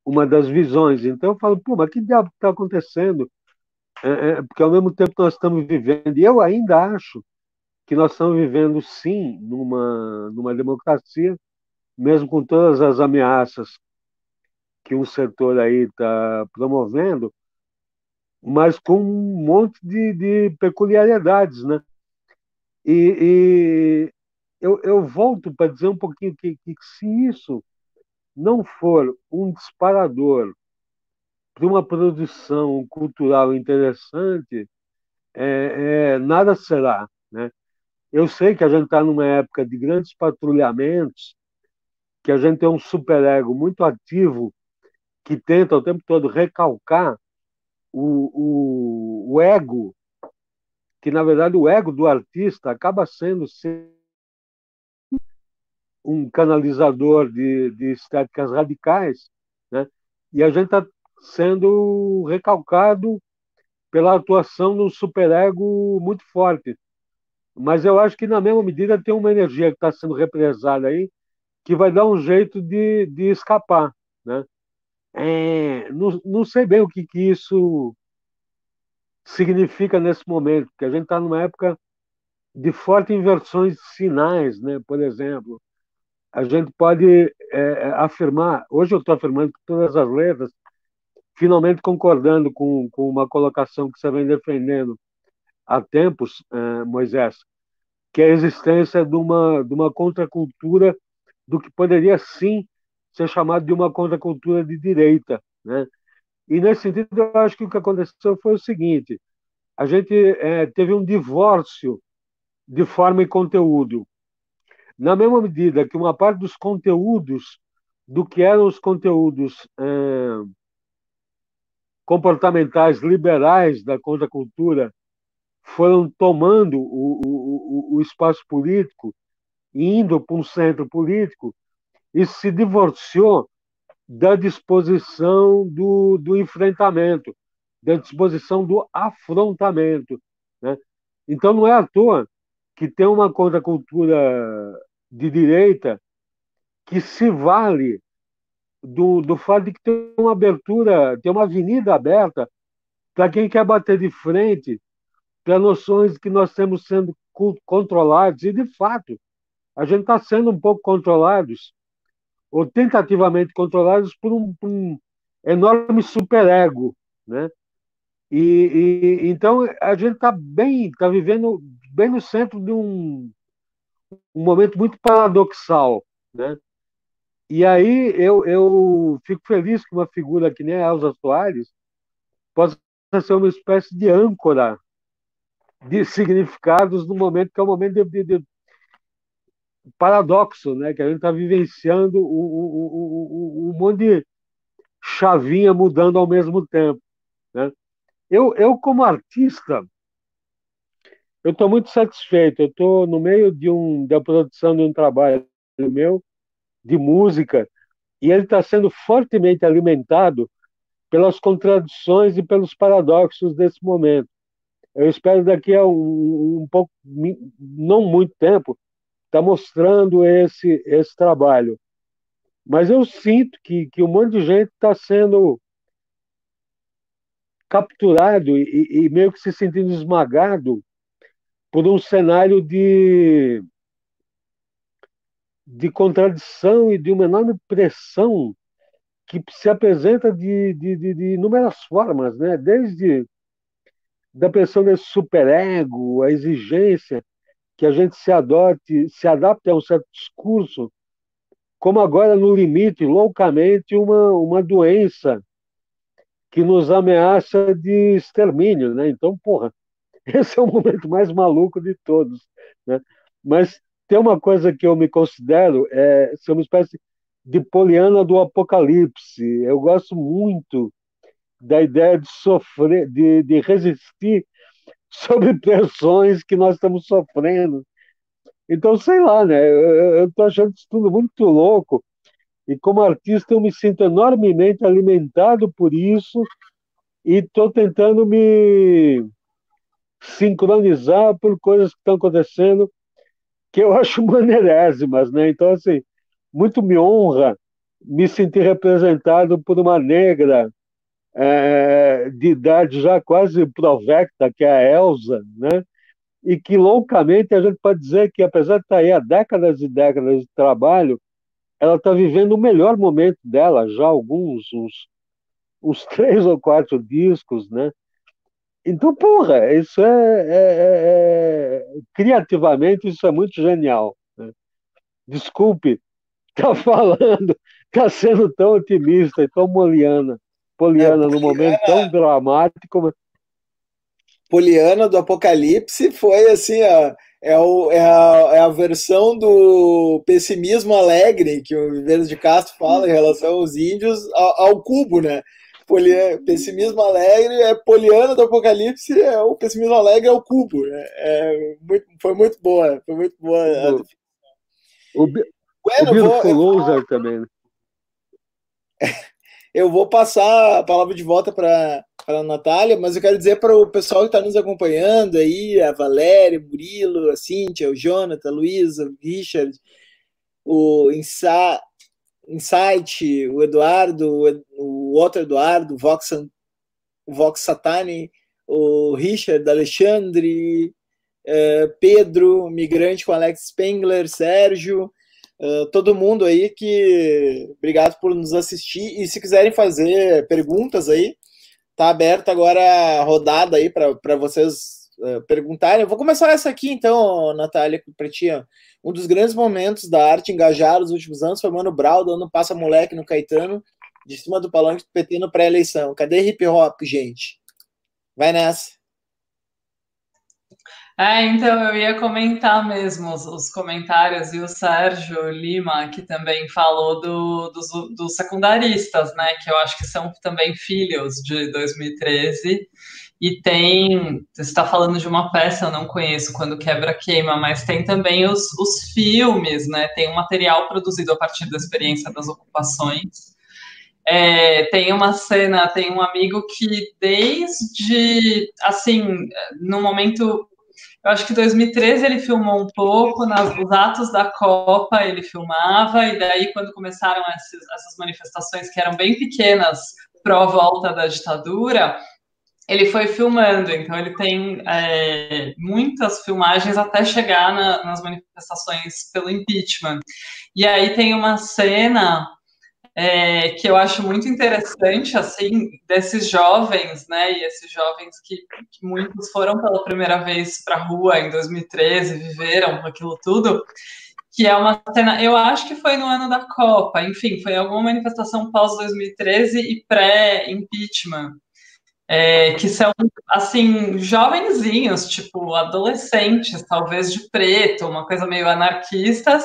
Speaker 3: uma das visões. Então eu falo, pô, mas que diabo está acontecendo? É, é, porque ao mesmo tempo nós estamos vivendo, e eu ainda acho que nós estamos vivendo, sim, numa, numa democracia, mesmo com todas as ameaças que um setor aí está promovendo, mas com um monte de, de peculiaridades, né? E, e eu, eu, volto para dizer um pouquinho que, que se isso não for um disparador para uma produção cultural interessante, é, é, nada será, né? Eu sei que a gente está numa época de grandes patrulhamentos, que a gente tem um superego muito ativo que tenta o tempo todo recalcar o, o, o ego, que na verdade o ego do artista acaba sendo um canalizador de, de estéticas radicais, né? e a gente está sendo recalcado pela atuação de um superego muito forte mas eu acho que, na mesma medida, tem uma energia que está sendo represada aí que vai dar um jeito de, de escapar. Né? É, não, não sei bem o que, que isso significa nesse momento, porque a gente está numa época de forte inversões de sinais, né? por exemplo. A gente pode é, é afirmar, hoje eu estou afirmando que todas as letras, finalmente concordando com, com uma colocação que você vem defendendo, há tempos, eh, Moisés, que é a existência de uma, de uma contracultura do que poderia sim ser chamado de uma contracultura de direita. Né? E nesse sentido, eu acho que o que aconteceu foi o seguinte: a gente é, teve um divórcio de forma e conteúdo. Na mesma medida que uma parte dos conteúdos, do que eram os conteúdos é, comportamentais liberais da contracultura, foram tomando o, o, o espaço político, indo para um centro político, e se divorciou da disposição do, do enfrentamento, da disposição do afrontamento. Né? Então, não é à toa que tem uma contracultura de direita que se vale do, do fato de que tem uma abertura, tem uma avenida aberta para quem quer bater de frente para noções que nós temos sendo controlados, e de fato, a gente está sendo um pouco controlados, ou tentativamente controlados por um, por um enorme superego, né? E, e, então a gente está bem, está vivendo bem no centro de um, um momento muito paradoxal, né? E aí eu, eu fico feliz que uma figura que nem a Elza Soares possa ser uma espécie de âncora de significados no momento que é um momento de, de paradoxo, né? Que a gente está vivenciando um, um, um, um monte de chavinha mudando ao mesmo tempo, né? Eu, eu como artista, eu estou muito satisfeito. Eu estou no meio de um da produção de um trabalho meu de música e ele está sendo fortemente alimentado pelas contradições e pelos paradoxos desse momento. Eu espero daqui a um, um pouco, não muito tempo, estar tá mostrando esse esse trabalho. Mas eu sinto que, que um monte de gente está sendo capturado e, e, meio que se sentindo esmagado por um cenário de, de contradição e de uma enorme pressão que se apresenta de, de, de, de inúmeras formas, né? desde da pressão desse superego, a exigência que a gente se adote, se adapte a um certo discurso, como agora no limite, loucamente, uma, uma doença que nos ameaça de extermínio, né? Então, porra, esse é o momento mais maluco de todos, né? Mas tem uma coisa que eu me considero é ser uma espécie de poliana do apocalipse. Eu gosto muito da ideia de sofrer, de, de resistir sobre pressões que nós estamos sofrendo. Então, sei lá, né? Eu estou achando isso tudo muito louco. E como artista eu me sinto enormemente alimentado por isso e estou tentando me sincronizar por coisas que estão acontecendo que eu acho maneirésimas, né? Então, assim, muito me honra me sentir representado por uma negra é, de idade já quase provecta, que é a Elsa, né? E que loucamente a gente pode dizer que, apesar de estar aí há décadas e décadas de trabalho, ela está vivendo o melhor momento dela, já alguns, uns, uns três ou quatro discos, né? Então, porra, isso é, é, é, é criativamente isso é muito genial. Né? Desculpe, tá falando, tá sendo tão otimista e tão moliana, poliana é, num momento tão dramático.
Speaker 1: Poliana do Apocalipse foi assim, ó, é, o, é, a, é a versão do pessimismo alegre que o Viveiro de Castro fala em relação aos índios ao, ao cubo, né? Poli, pessimismo alegre é poliana do apocalipse, é o pessimismo alegre é o cubo. Né? É, muito, foi muito boa, foi muito boa.
Speaker 3: O, o, bueno, o Bill vou, também. Né?
Speaker 1: Eu vou passar a palavra de volta para a Natália, mas eu quero dizer para o pessoal que está nos acompanhando aí, a Valéria, Murilo, a Cíntia, o Jonathan, a Luísa, o Richard, o Insa, Insight, o Eduardo, o outro Eduardo, o Vox, o Vox Satani, o Richard, Alexandre, uh, Pedro, Migrante com Alex Spengler, Sérgio, uh, todo mundo aí que obrigado por nos assistir e se quiserem fazer perguntas aí, tá aberta agora a rodada aí para vocês uh, perguntarem. Eu vou começar essa aqui então, Natália, para ti. Um dos grandes momentos da arte engajar nos últimos anos foi Mano Brown dando passa moleque no Caetano de cima do palanque do PT no pré-eleição. Cadê hip hop, gente? Vai nessa.
Speaker 2: É, então eu ia comentar mesmo os, os, comentários e o Sérgio Lima, que também falou do, dos, dos, secundaristas, né? Que eu acho que são também filhos de 2013. E tem. Você está falando de uma peça, eu não conheço quando quebra queima, mas tem também os, os filmes, né? Tem um material produzido a partir da experiência das ocupações É, tem uma cena, tem um amigo que desde, assim, no momento, eu acho que 2013 ele filmou um pouco, nos os atos da Copa ele filmava, e daí quando começaram essas, essas manifestações que eram bem pequenas pró volta da ditadura, ele foi filmando, então ele tem é, muitas filmagens até chegar na, nas manifestações pelo impeachment. E aí tem uma cena é, que eu acho muito interessante, assim, desses jovens, né, e esses jovens que, que muitos foram pela primeira vez para a rua em 2013, viveram aquilo tudo, que é uma cena, eu acho que foi no ano da Copa, enfim, foi alguma manifestação pós 2013 e pré-impeachment, é, que são, assim, jovenzinhos, tipo, adolescentes, talvez de preto, uma coisa meio anarquistas,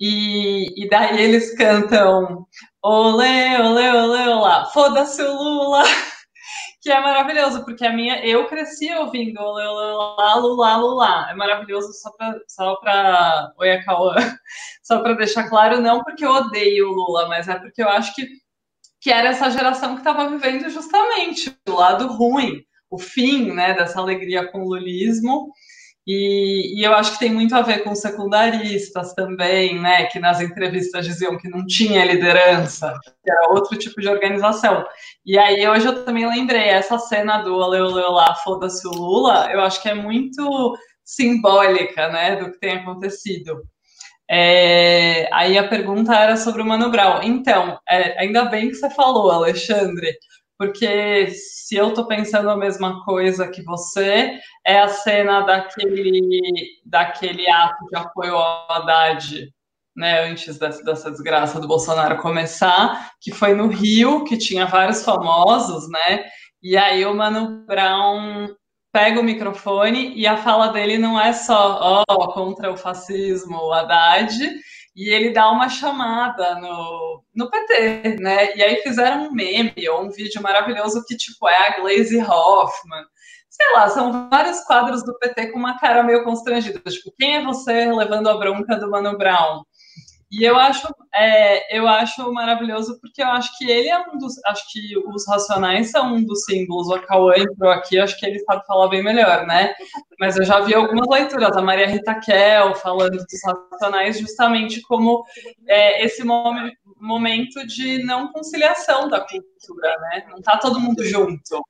Speaker 2: e, e daí eles cantam olê, olê, olê, olá, foda-se o Lula, que é maravilhoso, porque a minha, eu cresci ouvindo olê, olê, olá, lula, lula, é maravilhoso só pra, só pra, oi, Cauã, só pra deixar claro, não porque eu odeio o Lula, mas é porque eu acho que que era essa geração que estava vivendo justamente o lado ruim, o fim né, dessa alegria com o lulismo. E, e, eu acho que tem muito a ver com secundaristas também, né? Que nas entrevistas diziam que não tinha liderança, que era outro tipo de organização. E aí hoje eu também lembrei essa cena do Olê Olá, foda-se o Lula, eu acho que é muito simbólica, né, do que tem acontecido. É, aí a pergunta era sobre o Mano Brown. Então, é, ainda bem que você falou, Alexandre, porque se eu estou pensando a mesma coisa que você, é a cena daquele, daquele ato de apoio ao Haddad, né, antes dessa, dessa desgraça do Bolsonaro começar, que foi no Rio, que tinha vários famosos, né, e aí o Mano Brown pega o microfone e a fala dele não é só ó, oh, contra o fascismo, o Haddad, e ele dá uma chamada no, no PT, né? E aí fizeram um meme ou um vídeo maravilhoso que, tipo, é a Glaze Hoffman. Sei lá, são vários quadros do PT com uma cara meio constrangida. Tipo, quem é você levando a bronca do Mano Brown? E eu acho, é, eu acho maravilhoso porque eu acho que ele é um dos. Acho que os Racionais são um dos símbolos. O Cauã entrou aqui, acho que ele sabe falar bem melhor, né? Mas eu já vi algumas leituras, a Maria Rita Kel falando dos Racionais justamente como é, esse momento, momento de não conciliação da cultura, né? Não tá todo mundo junto.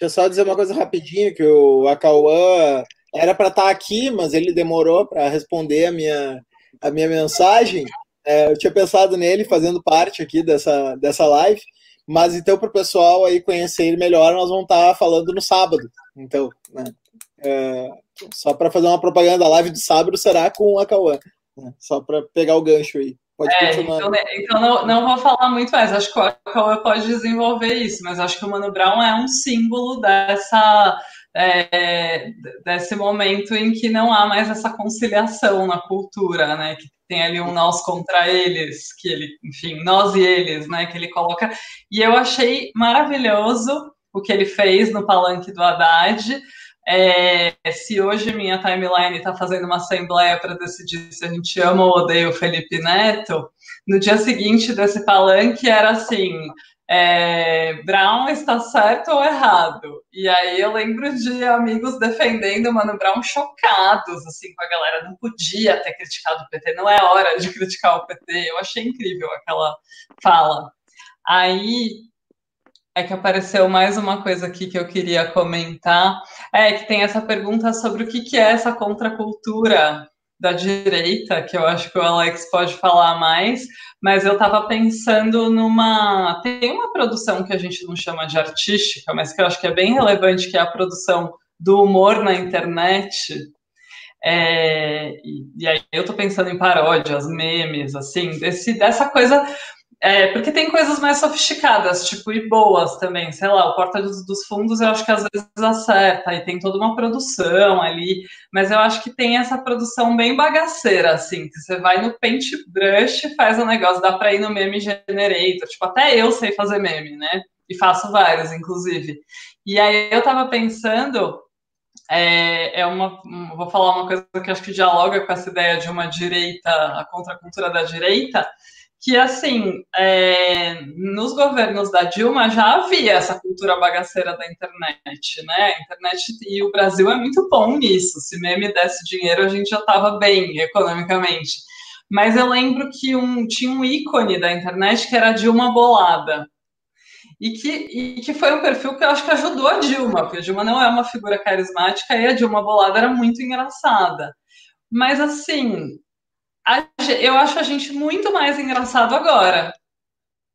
Speaker 1: Deixa eu só dizer uma coisa rapidinho, que o Acauã era para estar tá aqui, mas ele demorou para responder a minha a minha mensagem, é, eu tinha pensado nele fazendo parte aqui dessa, dessa live, mas então para o pessoal aí conhecer ele melhor, nós vamos estar tá falando no sábado. Então, né, é, só para fazer uma propaganda, a live do sábado será com a Cauã, né, só para pegar o gancho aí.
Speaker 2: Pode é, continuar. Então, né, então não, não, vou falar muito mais, acho que o Cauã pode desenvolver isso, mas acho que o Mano Brown é um símbolo dessa é, desse momento em que não há mais essa conciliação na cultura, né? Que tem ali um nós contra eles, que ele, enfim, nós e eles, né? Que ele coloca. E eu achei maravilhoso o que ele fez no palanque do Haddad. É, se hoje minha timeline está fazendo uma assembleia para decidir se a gente ama ou odeia o Felipe Neto, no dia seguinte desse palanque era assim: é, Brown está certo ou errado? E aí eu lembro de amigos defendendo o Mano Brown chocados, assim, com a galera, não podia ter criticado o PT, não é hora de criticar o PT. Eu achei incrível aquela fala. Aí é que apareceu mais uma coisa aqui que eu queria comentar, é que tem essa pergunta sobre o que, que é essa contracultura da direita, que eu acho que o Alex pode falar mais, mas eu estava pensando numa. Tem uma produção que a gente não chama de artística, mas que eu acho que é bem relevante, que é a produção do humor na internet. É, e, e, aí eu estou pensando em paródias, memes, assim, desse, dessa coisa é, porque tem coisas mais sofisticadas, tipo, e boas também. Sei lá, o Porta dos, dos, Fundos eu acho que às vezes acerta, e tem toda uma produção ali, mas eu acho que tem essa produção bem bagaceira, assim, que você vai no Paintbrush, faz um negócio, dá pra ir no meme generator. Tipo, até eu sei fazer meme, né? E faço vários, inclusive. E aí eu tava pensando. É, é uma. Vou falar uma coisa que acho que dialoga com essa ideia de uma direita, a contracultura da direita que, assim, é, nos governos da Dilma já havia essa cultura bagaceira da internet, né? A internet e o Brasil é muito bom nisso. Se meme desse dinheiro, a gente já estava bem economicamente. Mas eu lembro que um, tinha um ícone da internet que era a Dilma Bolada. E que, e que foi um perfil que eu acho que ajudou a Dilma, porque a Dilma não é uma figura carismática e a Dilma Bolada era muito engraçada. Mas, assim, eu acho a gente muito mais engraçado agora,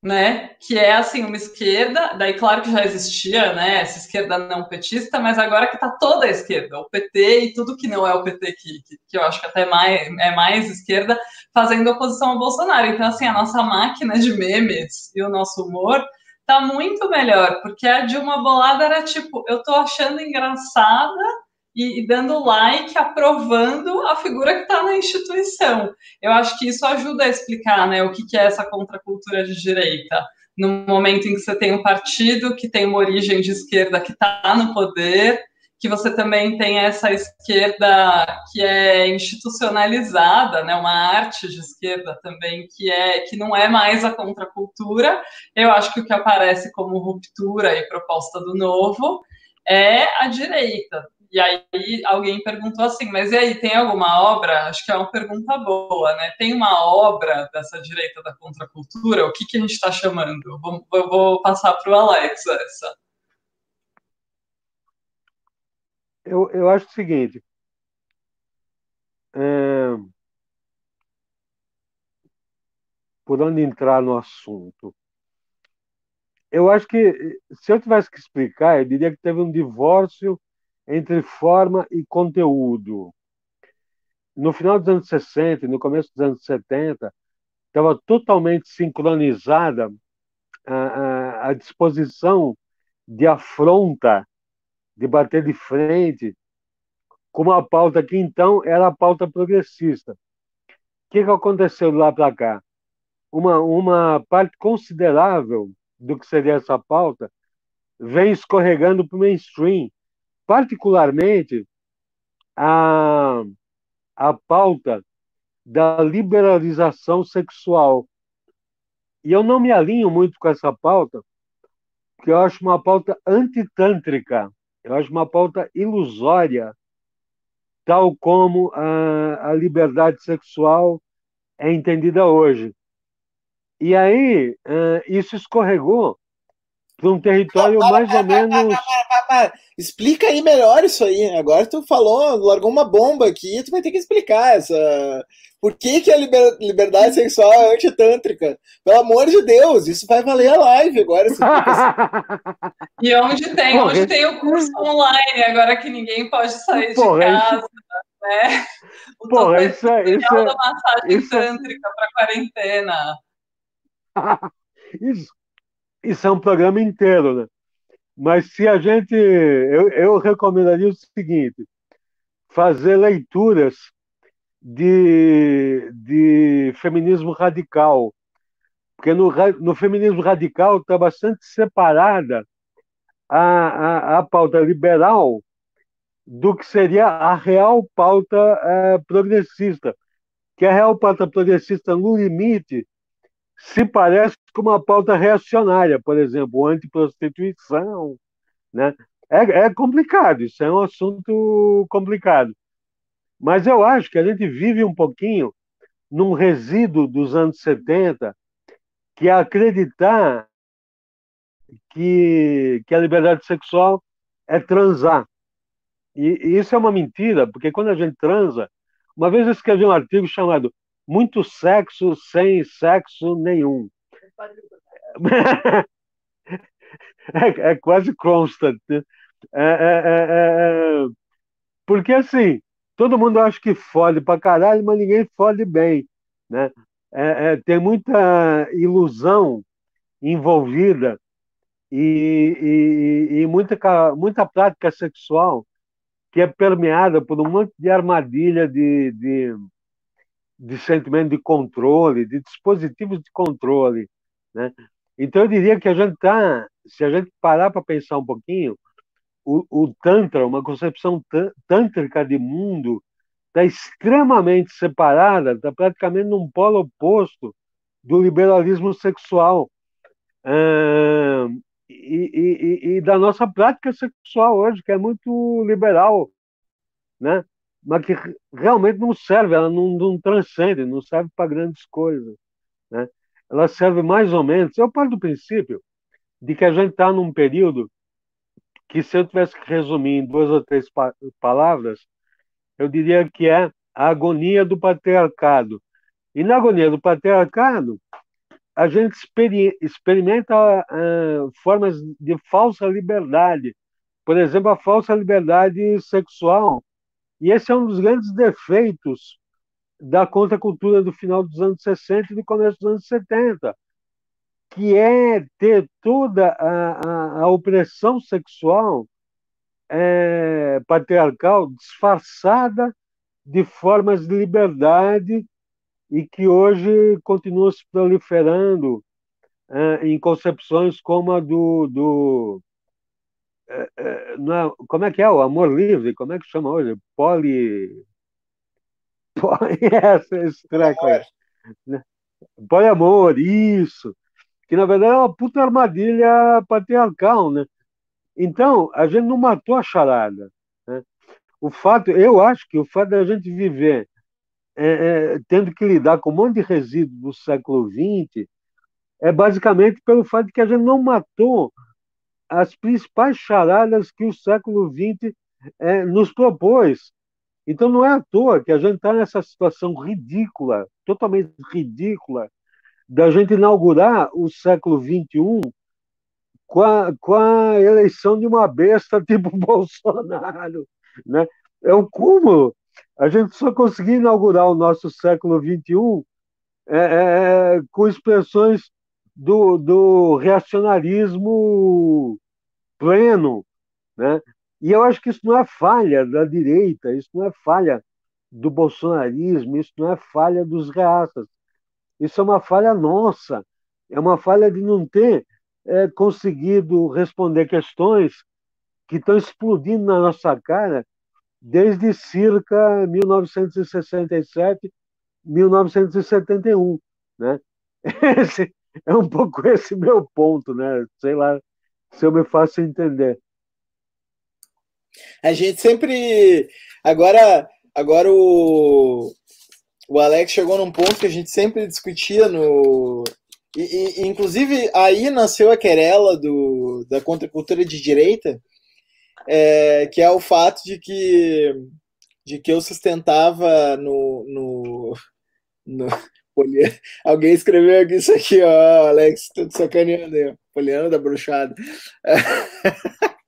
Speaker 2: né? Que é assim uma esquerda, daí claro que já existia, né? Essa esquerda não petista, mas agora que tá toda a esquerda, o PT e tudo que não é o PT que, que, que eu acho que até mais, é mais esquerda, fazendo oposição ao Bolsonaro. Então assim a nossa máquina de memes e o nosso humor tá muito melhor, porque a Dilma Bolada era tipo, eu tô achando engraçada e, e dando like, aprovando a figura que está na instituição. Eu acho que isso ajuda a explicar né, o que, que é essa contracultura de direita. No momento em que você tem um partido que tem uma origem de esquerda que está no poder, que você também tem essa esquerda que é institucionalizada, né, uma arte de esquerda também que é que não é mais a contracultura. Eu acho que o que aparece como ruptura e proposta do novo é a direita. E aí alguém perguntou assim, mas e aí, tem alguma obra? Acho que é uma pergunta boa, né? Tem uma obra dessa direita da contracultura? O que, que a gente está chamando? Eu vou, eu vou passar para o Alex essa.
Speaker 3: Eu, eu acho o seguinte. É... Por onde entrar no assunto? Eu acho que, se eu tivesse que explicar, eu diria que teve um divórcio entre forma e conteúdo. No final dos anos 60 e no começo dos anos 70, estava totalmente sincronizada a, a, a disposição de afronta, de bater de frente, com uma pauta que então era a pauta progressista. O que, que aconteceu lá para cá? Uma, uma parte considerável do que seria essa pauta vem escorregando para o mainstream, particularmente a, a pauta da liberalização sexual. E eu não me alinho muito com essa pauta, porque eu acho uma pauta antitântrica, eu acho uma pauta ilusória, tal como a, a liberdade sexual é entendida hoje. E aí, uh, isso escorregou para um território mais ou menos.
Speaker 1: Explica aí melhor isso aí. Agora tu falou, largou uma bomba aqui, tu vai ter que explicar essa. Por que, que a liber... liberdade sexual é antitântrica? Pelo amor de Deus, isso vai valer a live agora.
Speaker 2: e onde tem, Porra, onde tem o curso online, agora que ninguém pode sair Porra, de casa. Isso... Né? O
Speaker 3: Porra, isso é, isso é,
Speaker 2: da massagem isso... É tântrica para quarentena.
Speaker 3: isso, isso é um programa inteiro, né? Mas se a gente. Eu, eu recomendaria o seguinte: fazer leituras de, de feminismo radical. Porque no, no feminismo radical está bastante separada a, a, a pauta liberal do que seria a real pauta é, progressista. Que a real pauta progressista, no limite, se parece com uma pauta reacionária, por exemplo, antiprostituição. Né? É, é complicado, isso é um assunto complicado. Mas eu acho que a gente vive um pouquinho num resíduo dos anos 70, que é acreditar que, que a liberdade sexual é transar. E, e, isso é uma mentira, porque quando a gente transa, uma vez eu escrevi um artigo chamado muito sexo sem sexo nenhum. é, é, quase constant. Né? É, é, é, é, porque assim, todo mundo acha que fode pra caralho, mas ninguém fode bem. Né? tem muita ilusão envolvida e, e, e muita, muita prática sexual que é permeada por um monte de armadilha de, de de sentimento de controle, de dispositivos de controle, né? Então eu diria que a gente está, se a gente parar para pensar um pouquinho, o, o tantra, uma concepção tântrica de mundo, está extremamente separada, está praticamente num polo oposto do liberalismo sexual e, e, e, da nossa prática sexual hoje, que é muito liberal, né? Mas que realmente não serve, ela não, não transcende, não serve para grandes coisas. Né? Ela serve mais ou menos. Eu parto do princípio de que a gente está num período que, se eu tivesse que resumir em duas ou três pa palavras, eu diria que é a agonia do patriarcado. E na agonia do patriarcado, a gente experimenta uh, formas de falsa liberdade. Por exemplo, a falsa liberdade sexual. E esse é um dos grandes defeitos da contracultura do final dos anos 60 e do começo dos anos 70, que é ter toda a, a, a opressão sexual é, patriarcal disfarçada de formas de liberdade e que hoje continua se proliferando é, em concepções como a do, do é, é, não, como é que é o amor livre? Como é que chama hoje? Poli. Poli treco aí. Né? Poliamor, isso. Que na verdade é uma puta armadilha patriarcal, né? Então, a gente não matou a charada. Né? O fato, eu acho que o fato da gente viver é, é, tendo que lidar com um monte de resíduos do século XX é basicamente pelo fato de que a gente não matou as principais charadas que o século XX é, nos propôs. Então não é à toa que a gente está nessa situação ridícula, totalmente ridícula, da gente inaugurar o século XXI com a, com a eleição de uma besta tipo Bolsonaro. Né? É um cúmulo. A gente só conseguiu inaugurar o nosso século XXI é, é, é, com expressões do, do reacionarismo pleno. Né? E eu acho que isso não é falha da direita, isso não é falha do bolsonarismo, isso não é falha dos reaças. Isso é uma falha nossa, é uma falha de não ter é, conseguido responder questões que estão explodindo na nossa cara desde circa 1967, 1971, né? Esse é um pouco esse meu ponto, né? Sei lá se eu me faço entender.
Speaker 1: A gente sempre agora agora o o Alex chegou num ponto que a gente sempre discutia no e, e, inclusive aí nasceu a querela do, da contracultura de direita, é, que é o fato de que, de que eu sustentava no, no, no Alguém escreveu aqui isso aqui, ó, Alex, tudo sacaneando aí, Poliana da bruxada.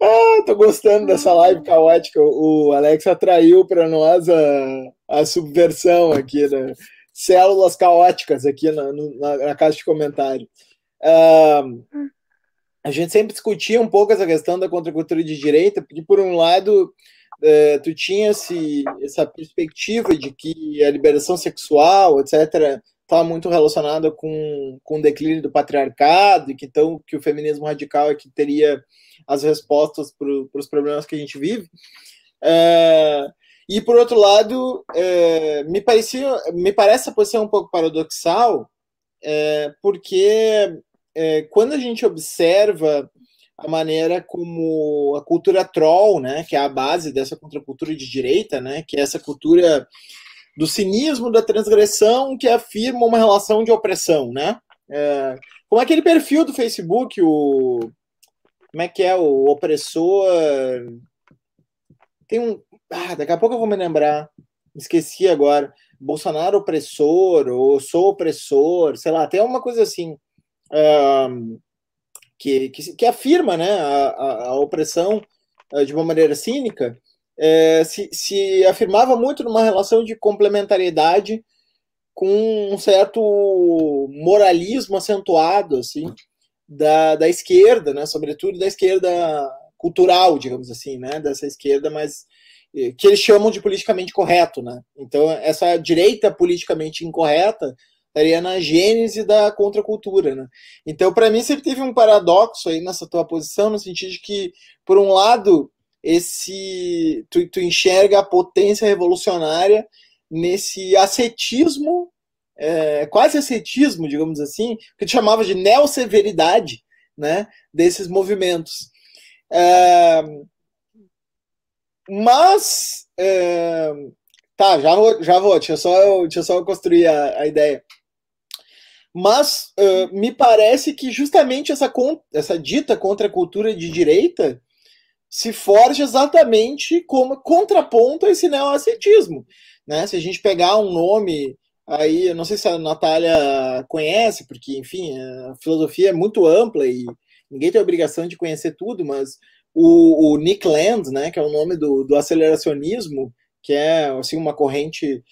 Speaker 1: ah, tô gostando dessa live caótica. O Alex atraiu para nós a, a subversão aqui, né? Células caóticas aqui na, na, na caixa de comentário. Uh, a gente sempre discutia um pouco essa questão da contracultura de direita, porque, por um lado, é, tu tinha esse, essa perspectiva de que a liberação sexual, etc., estava muito relacionada com, com o declínio do patriarcado, e que então que o feminismo radical é que teria as respostas para os problemas que a gente vive. É, e por outro lado, é, me parecia, me parece a posição um pouco paradoxal, é, porque é, quando a gente observa a maneira como a cultura troll, né, que é a base dessa contracultura de direita, né, que é essa cultura do cinismo, da transgressão, que afirma uma relação de opressão, né? É, como aquele perfil do Facebook, o como é que é o opressor? Tem um, ah, daqui a pouco eu vou me lembrar, esqueci agora. Bolsonaro opressor ou sou opressor, sei lá, tem uma coisa assim que, que, que, afirma né, a, a, opressão uh, de uma maneira cínica, é, se, se afirmava muito numa relação de complementariedade com um certo moralismo acentuado assim da, da esquerda, né, sobretudo da esquerda cultural, digamos assim, né, dessa esquerda mais eh, que eles chamam de politicamente correto, né? Então essa direita politicamente incorreta estaria na gênese da contracultura, né? Então, para mim, sempre teve um paradoxo aí nessa tua posição, no sentido de que, por um lado, esse tu, tu enxerga a potência revolucionária nesse ascetismo é, quase ascetismo, digamos assim, que tu chamava de neosseveridade, né, desses movimentos. É, mas, é, tá, já vou, já vou, deixa eu só, eu só construir a, a ideia. Mas uh, me parece que justamente essa, essa dita contra a cultura de direita se forja exatamente como contraponto a esse neoascetismo. Né? Se a gente pegar um nome aí, eu não sei se a Natália conhece, porque, enfim, a filosofia é muito ampla e ninguém tem a obrigação de conhecer tudo, mas o, o Nick Land, né, que é o nome do, do aceleracionismo, que é assim, uma corrente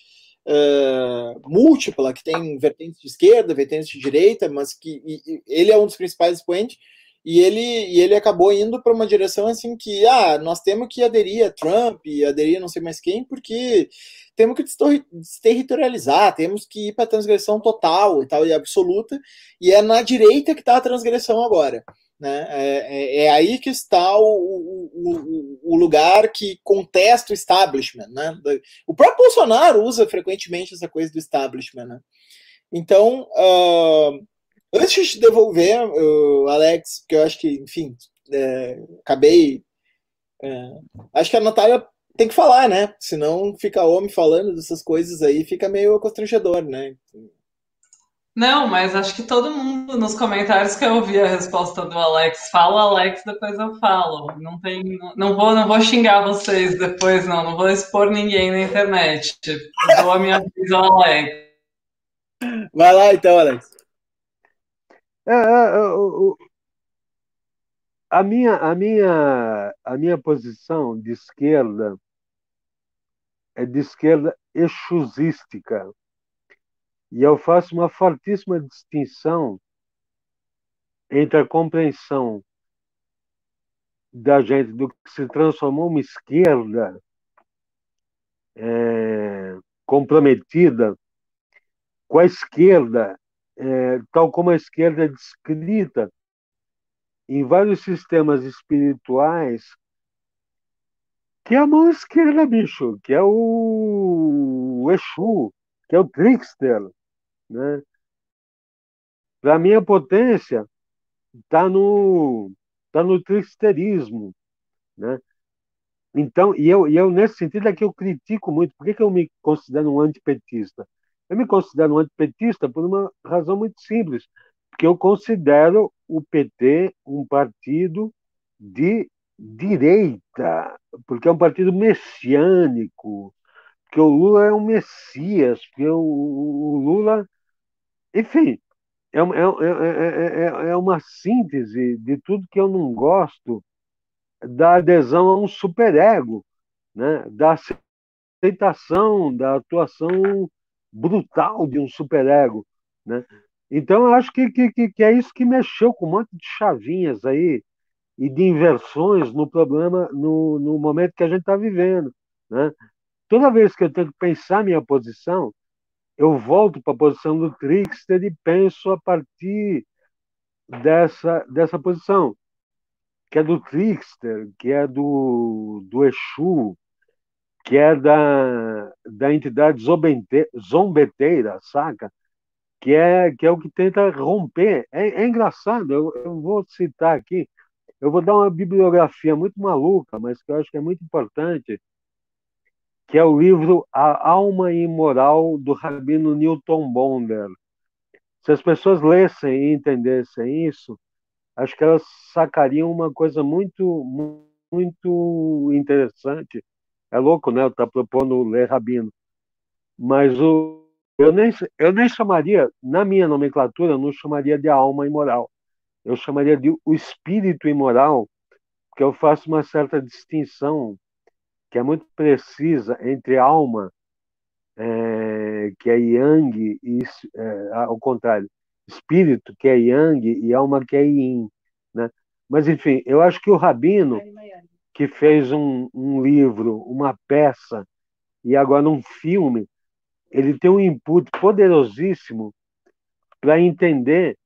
Speaker 1: uh, múltipla, que tem vertentes de esquerda, vertentes de direita, mas que e, ele é um dos principais expoentes, e ele, e ele acabou indo para uma direção assim que ah, nós temos que aderir a Trump e aderir a não sei mais quem, porque temos que desterritorializar, temos que ir para transgressão total e tal, e absoluta, e é na direita que está a transgressão agora. Né? É, é, é, aí que está o, o, o, lugar que contesta o establishment. Né? O próprio Bolsonaro usa frequentemente essa coisa do establishment. Né? Então, uh, antes de devolver, uh, Alex, porque eu acho que, enfim, é, acabei. É, acho que a Natália tem que falar, né? Senão fica homem falando dessas coisas aí, fica meio constrangedor, né?
Speaker 2: Não, mas acho que todo mundo nos comentários que eu ouvi a resposta do Alex, fala Alex, depois eu falo. Não tem, não vou, não vou xingar vocês depois, não. Não vou expor ninguém na internet. Dou a minha vez ao Alex.
Speaker 1: Vai lá então, Alex.
Speaker 3: É, é, é a minha, a minha, a minha posição de esquerda é de esquerda exusística e eu faço uma fortíssima distinção entre a compreensão da gente do que se transformou uma esquerda é, comprometida com a esquerda, é, tal como a esquerda é descrita em vários sistemas espirituais, que é a mão esquerda, bicho, que é o, o Exu, que é o trickster, né? Para mim, a potência está no, tá no tricksterismo. Né? Então, e eu, e eu, nesse sentido, é que eu critico muito. Por que, que eu me considero um antipetista? Eu me considero um antipetista por uma razão muito simples. Porque eu considero o PT um partido de direita, porque é um partido messiânico, porque o Lula é um messias, porque o, o Lula, enfim, é, é, é, é, uma síntese de tudo que eu não gosto da adesão a um superego, né? da aceitação, da atuação brutal de um superego. Né? Então, eu acho que, que, que é isso que mexeu com um monte de chavinhas aí e de inversões no problema, no, no momento que a gente está vivendo. Né? Toda vez que eu tenho que pensar minha posição, eu volto para a posição do trickster e penso a partir dessa, dessa posição, que é do trickster, que é do, do Exu, que é da, da entidade zombeteira, saca? Que é, que é o que tenta romper. É, é engraçado, eu, eu vou citar aqui, eu vou dar uma bibliografia muito maluca, mas que eu acho que é muito importante, que é o livro A Alma Imoral do Rabino Newton Bonder. Se as pessoas lessem e entendessem isso, acho que elas sacariam uma coisa muito, muito interessante. É louco, né? Estou propondo ler Rabino. Mas o, eu, nem, eu nem chamaria, na minha nomenclatura, eu não chamaria de alma imoral. Eu chamaria de o espírito imoral, porque eu faço uma certa distinção que é muito precisa entre alma, é, que é yang, e é, ao contrário, espírito, que é yang, e alma, que é yin. Né? Mas, enfim, eu acho que o Rabino, que fez um, um livro, uma peça, e agora um filme, ele tem um input poderosíssimo para entender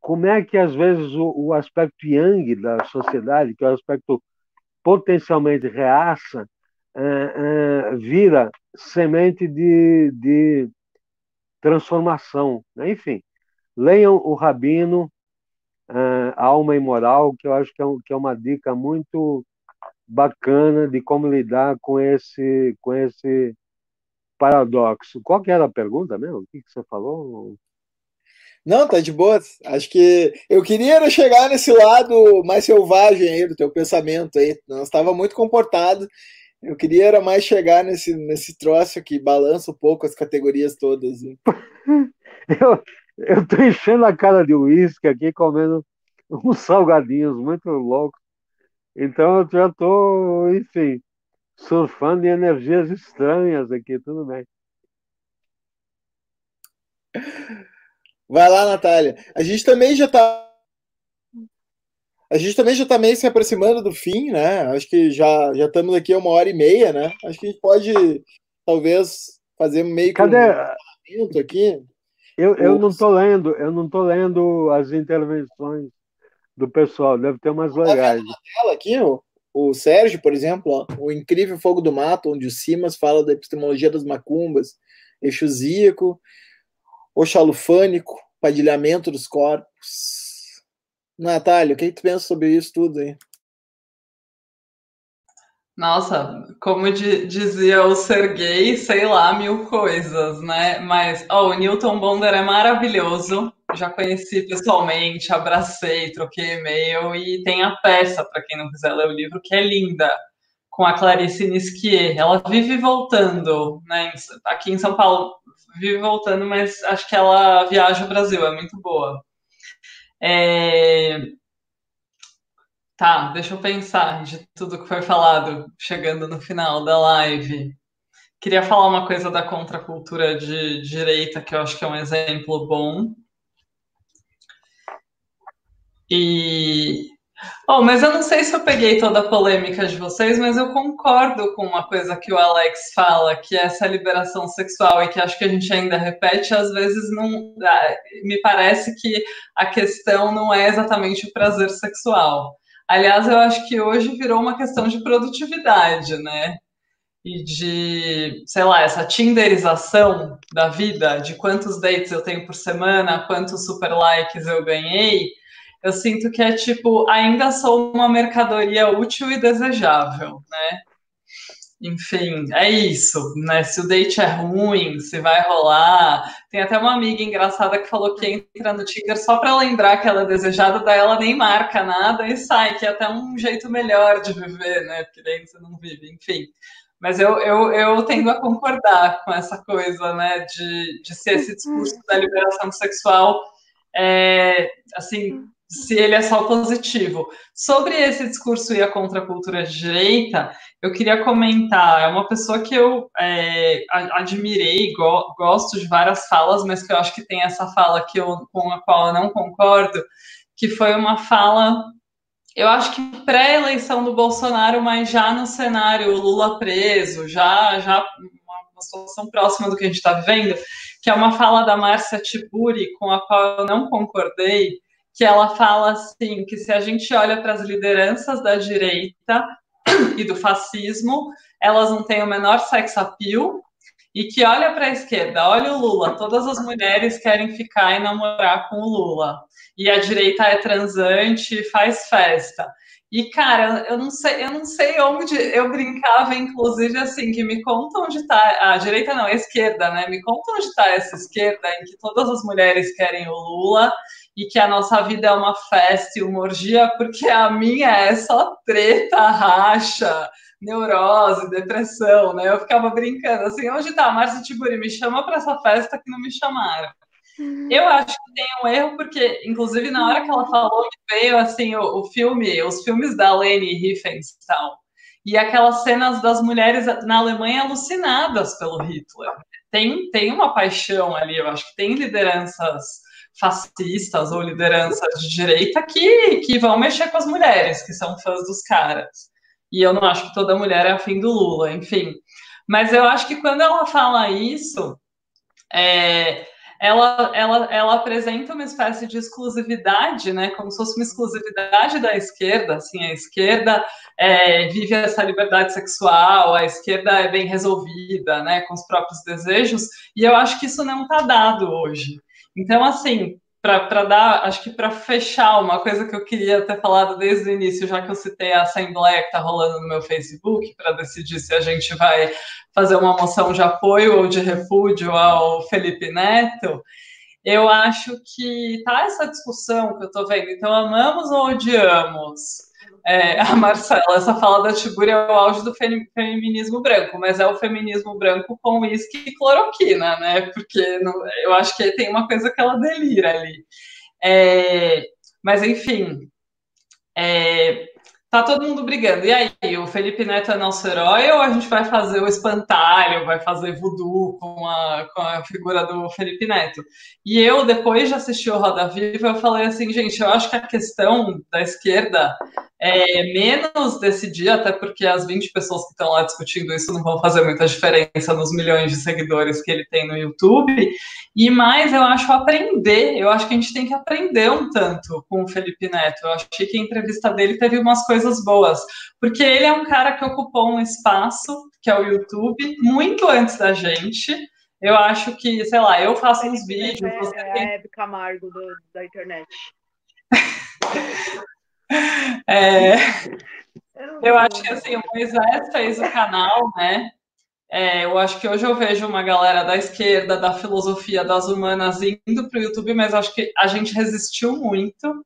Speaker 3: como é que, às vezes, o, o aspecto yang da sociedade, que é o aspecto potencialmente reaça, uh, uh, vira semente de, de, transformação. Né? Enfim, leiam o Rabino, uh, Alma e Moral, que eu acho que é, um, que é uma dica muito bacana de como lidar com esse, com esse paradoxo. Qual que era a pergunta mesmo? O que, que você falou?
Speaker 1: Não, tá de boa. Acho que eu queria chegar nesse lado mais selvagem aí do teu pensamento aí. Não estava muito comportado. Eu queria era mais chegar nesse, nesse troço que balança um pouco as categorias todas.
Speaker 3: eu, eu tô enchendo a cara de uísque aqui, comendo uns salgadinhos muito loucos. Então eu já tô, enfim, surfando em energias estranhas aqui, tudo bem.
Speaker 1: Vai lá, Natália. A gente também já está a gente também já está meio se aproximando do fim, né? Acho que já, já estamos aqui uma hora e meia, né? Acho que a gente pode, talvez, fazer meio
Speaker 3: que um
Speaker 1: aqui.
Speaker 3: Eu, eu não estou lendo, eu não estou lendo as intervenções do pessoal, deve ter umas tá legais.
Speaker 1: na tela aqui, o, o Sérgio, por exemplo, ó, o incrível Fogo do Mato, onde o Simas fala da epistemologia das macumbas, exusíaco, o xalufânico, padilhamento dos corpos, Natália, o que, tu pensa sobre isso tudo aí?
Speaker 2: Nossa, como dizia o Sergei, sei lá, mil coisas, né? Mas oh, o Newton Bonder é maravilhoso. Já conheci pessoalmente, abracei, troquei e-mail e tem a peça, para quem não quiser ler o livro, que é linda, com a Clarice Nisquier. Ela vive voltando, né? Aqui em São Paulo, vive voltando, mas acho que ela viaja ao Brasil, é muito boa. É... Tá, deixa eu pensar de tudo que foi falado chegando no final da live. Queria falar uma coisa da contracultura de direita, que eu acho que é um exemplo bom. E Oh, mas eu não sei se eu peguei toda a polêmica de vocês, mas eu concordo com uma coisa que o Alex fala, que é essa liberação sexual, e que acho que a gente ainda repete, às vezes não. Ah, me parece que a questão não é exatamente o prazer sexual. Aliás, eu acho que hoje virou uma questão de produtividade, né? E de, sei lá, essa tinderização da vida, de quantos dates eu tenho por semana, quantos super likes eu ganhei eu sinto que é tipo, ainda sou uma mercadoria útil e desejável, né? Enfim, é isso, né? Se o date é ruim, se vai rolar. Tem até uma amiga engraçada que falou que entra no Tinder só para lembrar que ela é desejada, daí ela nem marca nada e sai, que é até um jeito melhor de viver, né? Porque daí você não vive, enfim. Mas eu, eu, eu tendo a concordar com essa coisa, né? De, de ser esse discurso da liberação sexual, é, assim, se ele é só positivo. Sobre esse discurso e a contracultura direita, eu queria comentar, é uma pessoa que eu é, admirei, go, gosto de várias falas, mas que eu acho que tem essa fala que eu, com a qual eu não concordo, que foi uma fala, eu acho que pré-eleição do Bolsonaro, mas já no cenário Lula preso, já, já uma situação próxima do que a gente está vivendo, que é uma fala da Márcia Tiburi, com a qual eu não concordei, que ela fala assim que se a gente olha para as lideranças da direita e do fascismo, elas não têm o menor sex appeal, e que olha para a esquerda, olha o Lula, todas as mulheres querem ficar e namorar com o Lula, e a direita é transante faz festa. E, cara, eu não sei, eu não sei onde eu brincava, inclusive, assim, que me conta onde está a direita não, a esquerda, né? Me conta onde está essa esquerda em que todas as mulheres querem o Lula e que a nossa vida é uma festa e uma orgia, porque a minha é só treta, racha, neurose, depressão, né? Eu ficava brincando assim, onde está a Márcia Tiburi? Me chama para essa festa que não me chamaram. Eu acho que tem um erro, porque, inclusive, na hora que ela falou, veio assim o, o filme, os filmes da Leni Riefenstahl, e aquelas cenas das mulheres na Alemanha alucinadas pelo Hitler. Tem, tem uma paixão ali, eu acho que tem lideranças fascistas ou lideranças de direita que, que vão mexer com as mulheres, que são fãs dos caras. E eu não acho que toda mulher é afim do Lula, enfim. Mas eu acho que quando ela fala isso, é, ela, ela, ela apresenta uma espécie de exclusividade, né, como se fosse uma exclusividade da esquerda, assim, a esquerda é, vive essa liberdade sexual, a esquerda é bem resolvida, né, com os próprios desejos, e eu acho que isso não está dado hoje. Então, assim, para dar, acho que para fechar uma coisa que eu queria ter falado desde o início, já que eu citei a assembleia que está rolando no meu Facebook, para decidir se a gente vai fazer uma moção de apoio ou de repúdio ao Felipe Neto, eu acho que tá essa discussão que eu estou vendo. Então, amamos ou odiamos? É, a Marcela, essa fala da Tiburi é o auge do feminismo branco, mas é o feminismo branco com uísque e cloroquina, né? Porque não, eu acho que tem uma coisa que ela delira ali. É, mas, enfim, é, tá todo mundo brigando. E aí, o Felipe Neto é nosso herói ou a gente vai fazer o espantalho, vai fazer voodoo com a, com a figura do Felipe Neto? E eu, depois de assistir o Roda Viva, eu falei assim, gente, eu acho que a questão da esquerda é, menos desse dia, até porque as 20 pessoas que estão lá discutindo isso não vão fazer muita diferença nos milhões de seguidores que ele tem no YouTube. E mais, eu acho aprender, eu acho que a gente tem que aprender um tanto com o Felipe Neto. Eu achei que a entrevista dele teve umas coisas boas, porque ele é um cara que ocupou um espaço, que é o YouTube, muito antes da gente. Eu acho que, sei lá, eu faço uns vídeos.
Speaker 4: É, você é tem... a Hebe Camargo do, da internet.
Speaker 2: É, eu acho que assim, o Moisés fez o canal, né? É, eu acho que hoje eu vejo uma galera da esquerda, da filosofia, das humanas indo para o YouTube, mas acho que a gente resistiu muito.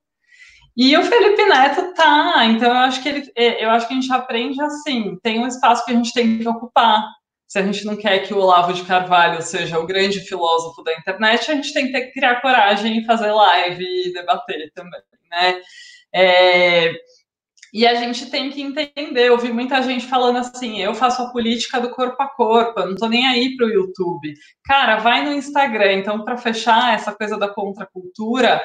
Speaker 2: E o Felipe Neto tá, então eu acho que ele, é, eu acho que a gente aprende assim, tem um espaço que a gente tem que ocupar. Se a gente não quer que o Olavo de Carvalho seja o grande filósofo da internet, a gente tem que ter que criar coragem e fazer live e debater também, né? É, e a gente tem que entender, eu vi muita gente falando assim, eu faço a política do corpo a corpo, eu não tô nem aí pro YouTube. Cara, vai no Instagram, então para fechar essa coisa da contracultura,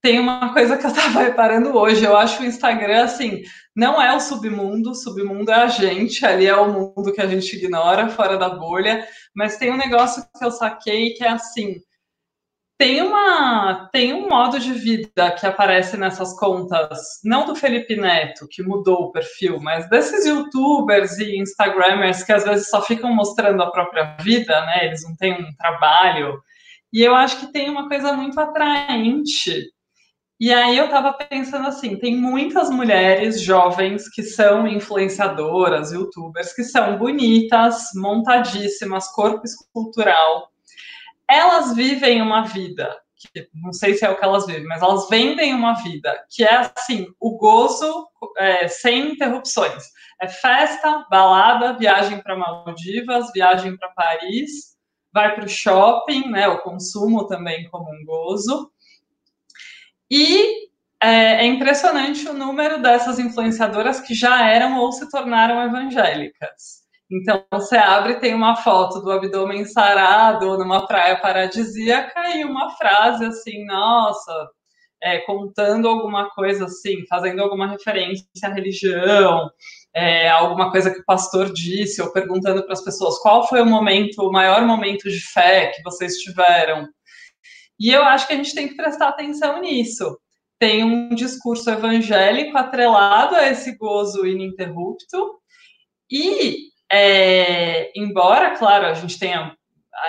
Speaker 2: tem uma coisa que eu tava reparando hoje, eu acho o Instagram assim, não é o submundo, o submundo é a gente, ali é o mundo que a gente ignora, fora da bolha, mas tem um negócio que eu saquei que é assim, tem, uma, tem um modo de vida que aparece nessas contas, não do Felipe Neto, que mudou o perfil, mas desses youtubers e instagramers que às vezes só ficam mostrando a própria vida, né? Eles não têm um trabalho. E eu acho que tem uma coisa muito atraente. E aí eu tava pensando assim, tem muitas mulheres jovens que são influenciadoras, youtubers, que são bonitas, montadíssimas, corpo escultural, elas vivem uma vida, que não sei se é o que elas vivem, mas elas vendem uma vida que é assim, o gozo é, sem interrupções. É festa, balada, viagem para Maldivas, viagem para Paris, vai para o shopping, né, o consumo também como um gozo. E é, é impressionante o número dessas influenciadoras que já eram ou se tornaram evangélicas. Então, você abre tem uma foto do abdômen sarado numa praia paradisíaca e uma frase assim, nossa, é, contando alguma coisa assim, fazendo alguma referência à religião, é, alguma coisa que o pastor disse, ou perguntando para as pessoas qual foi o momento, o maior momento de fé que vocês tiveram. E eu acho que a gente tem que prestar atenção nisso. Tem um discurso evangélico atrelado a esse gozo ininterrupto, e é, embora, claro, a gente tenha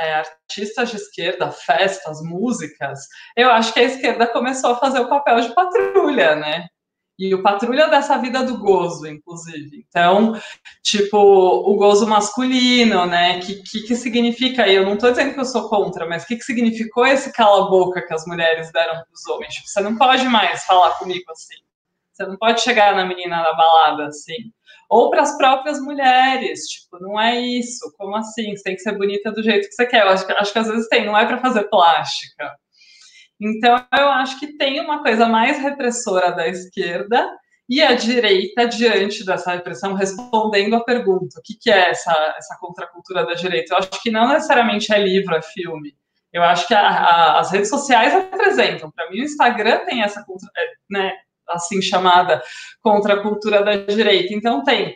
Speaker 2: é, artistas de esquerda, festas, músicas, eu acho que a esquerda começou a fazer o papel de patrulha, né? E o patrulha dessa vida do gozo, inclusive. Então, tipo, o gozo masculino, né? Que, que, que significa? Eu não estou dizendo que eu sou contra, mas o que, que significou esse cala-boca que as mulheres deram para os homens? Tipo, você não pode mais falar comigo assim. Você não pode chegar na menina da balada assim ou para as próprias mulheres, tipo, não é isso, como assim? Você tem que ser bonita do jeito que você quer. Eu acho, acho que às vezes tem, não é para fazer plástica. Então, eu acho que tem uma coisa mais repressora da esquerda e a direita, diante dessa repressão, respondendo a pergunta: o que, que é essa, essa contracultura da direita? Eu acho que não necessariamente é livro, é filme. Eu acho que a, a, as redes sociais apresentam. Para mim, o Instagram tem essa, é, né, assim chamada contra a cultura da direita. Então tem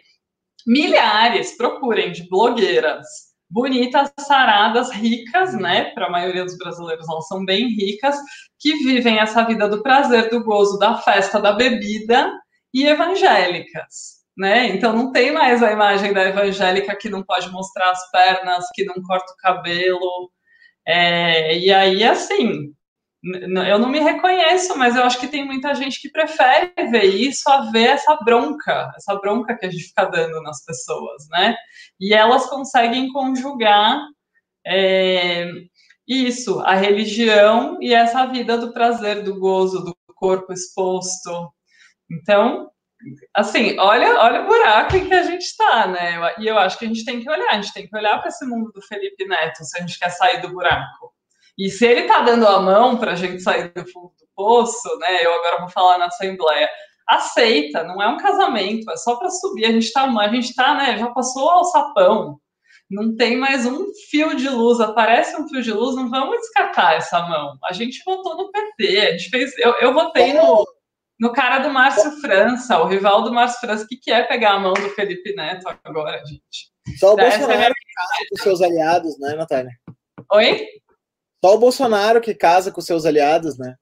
Speaker 2: milhares, procurem, de blogueiras bonitas, saradas, ricas, né? Para a maioria dos brasileiros, elas são bem ricas, que vivem essa vida do prazer, do gozo, da festa, da bebida e evangélicas. Né? Então não tem mais a imagem da evangélica que não pode mostrar as pernas, que não corta o cabelo. É, e aí, assim, eu não me reconheço, mas eu acho que tem muita gente que prefere ver isso a ver essa bronca, essa bronca que a gente fica dando nas pessoas, né? E elas conseguem conjugar é, isso, a religião e essa vida do prazer, do gozo, do corpo exposto. Então, assim, olha, olha o buraco em que a gente está, né? E eu acho que a gente tem que olhar, a gente tem que olhar para esse mundo do Felipe Neto, se a gente quer sair do buraco. E se ele está dando a mão para a gente sair do fundo do poço, né? Eu agora vou falar na Assembleia. Aceita, não é um casamento, é só para subir. A gente está, a gente tá, né? Já passou ao sapão. Não tem mais um fio de luz, aparece um fio de luz, não vamos descartar essa mão. A gente votou no PT, a gente fez. Eu, eu votei no, no cara do Márcio França, o rival do Márcio França, que quer pegar a mão do Felipe Neto agora, gente.
Speaker 1: Só o Essa Bolsonaro é casa com seus aliados, né, Natália?
Speaker 2: Oi?
Speaker 1: Só o Bolsonaro que casa com seus aliados, né?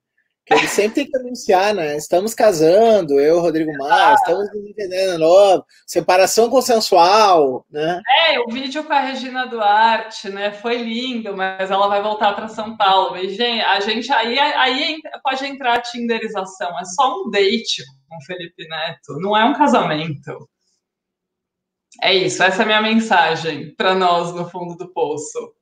Speaker 1: Que ele sempre tem que anunciar, né? Estamos casando, eu, Rodrigo Maia, ah. estamos entendendo novo, separação consensual, né?
Speaker 2: É, o vídeo com a Regina Duarte, né? Foi lindo, mas ela vai voltar para São Paulo. Gente, a gente aí, aí pode entrar a tinderização, é só um date com o Felipe Neto, não é um casamento. É isso, essa é a minha mensagem para nós no fundo do poço.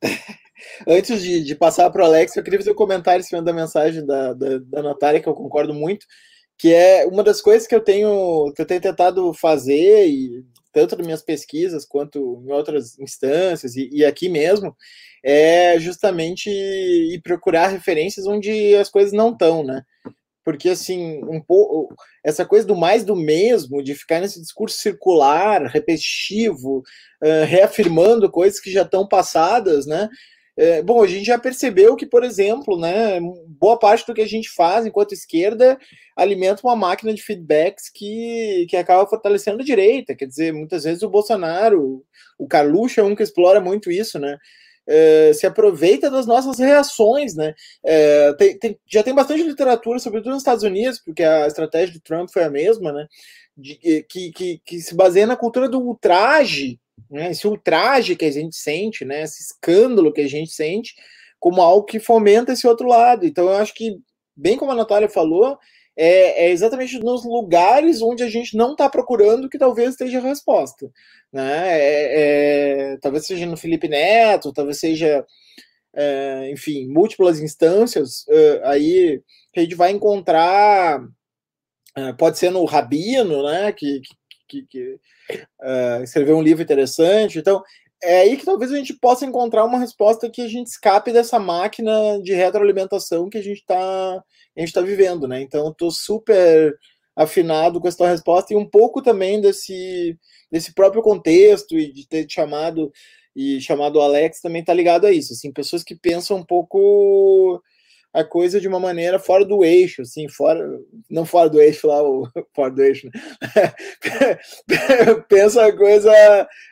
Speaker 1: Antes de, de passar para o Alex, eu queria fazer um comentário em cima da mensagem da, da, da Natália, que eu concordo muito, que é uma das coisas que eu tenho, que eu tenho tentado fazer, e tanto nas minhas pesquisas quanto em outras instâncias, e, e aqui mesmo, é justamente ir procurar referências onde as coisas não estão, né? porque assim um pouco essa coisa do mais do mesmo de ficar nesse discurso circular repetitivo uh, reafirmando coisas que já estão passadas né é, bom, a gente já percebeu que, por exemplo, né, boa parte do que a gente faz enquanto esquerda alimenta uma máquina de feedbacks que, que acaba fortalecendo a direita. Quer dizer, muitas vezes o Bolsonaro, o Carluxo é um que explora muito isso, né? É, se aproveita das nossas reações, né? É, tem, tem, já tem bastante literatura, sobretudo nos Estados Unidos, porque a estratégia do Trump foi a mesma, né? De, que, que, que se baseia na cultura do ultraje né, esse ultraje que a gente sente, né, esse escândalo que a gente sente, como algo que fomenta esse outro lado. Então, eu acho que, bem como a Natália falou, é, é exatamente nos lugares onde a gente não está procurando que talvez esteja a resposta. Né? É, é, talvez seja no Felipe Neto, talvez seja, é, enfim, múltiplas instâncias aí a gente vai encontrar. Pode ser no Rabino, né? que, que, que uh, escreveu um livro interessante. Então, é aí que talvez a gente possa encontrar uma resposta que a gente escape dessa máquina de retroalimentação que a gente está tá vivendo, né? Então, estou super afinado com essa resposta e um pouco também desse, desse próprio contexto e de ter chamado e chamado Alex também está ligado a isso, assim, pessoas que pensam um pouco a coisa de uma maneira fora do eixo, assim, fora, não fora do eixo lá, o, fora do eixo, né? pensa a coisa,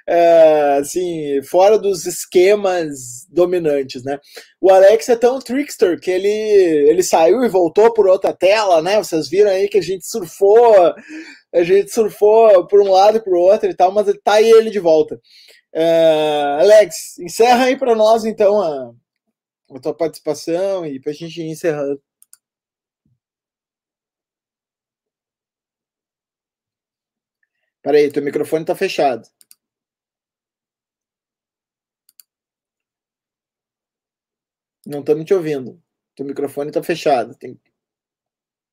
Speaker 1: é, assim, fora dos esquemas dominantes, né? O Alex é tão trickster que ele, ele saiu e voltou por outra tela, né? Vocês viram aí que a gente surfou, a gente surfou por um lado e por outro e tal, mas tá aí ele de volta. É, Alex, encerra aí para nós então a a tua participação e para a gente encerrar. Peraí, teu microfone está fechado. Não estamos te ouvindo. Teu microfone está fechado. Tem...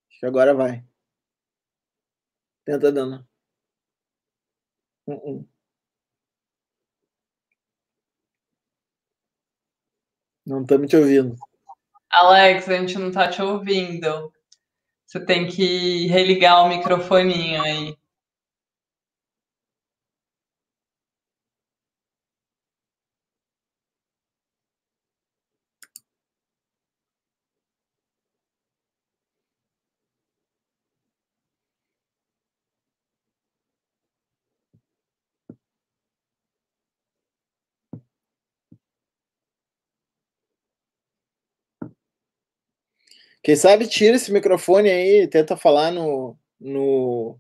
Speaker 1: Acho que agora vai. Tenta dando. Uh -uh. Não estamos te ouvindo.
Speaker 2: Alex, a gente não está te ouvindo. Você tem que religar o microfoninho aí.
Speaker 1: Quem sabe tira esse microfone aí, tenta falar no, no,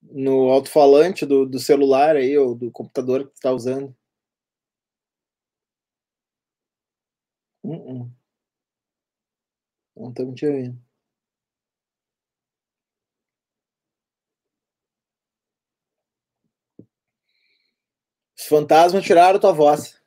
Speaker 1: no alto-falante do, do celular aí, ou do computador que tu tá usando. Uh -uh. Não estamos te ouvindo. Os fantasmas tiraram tua voz.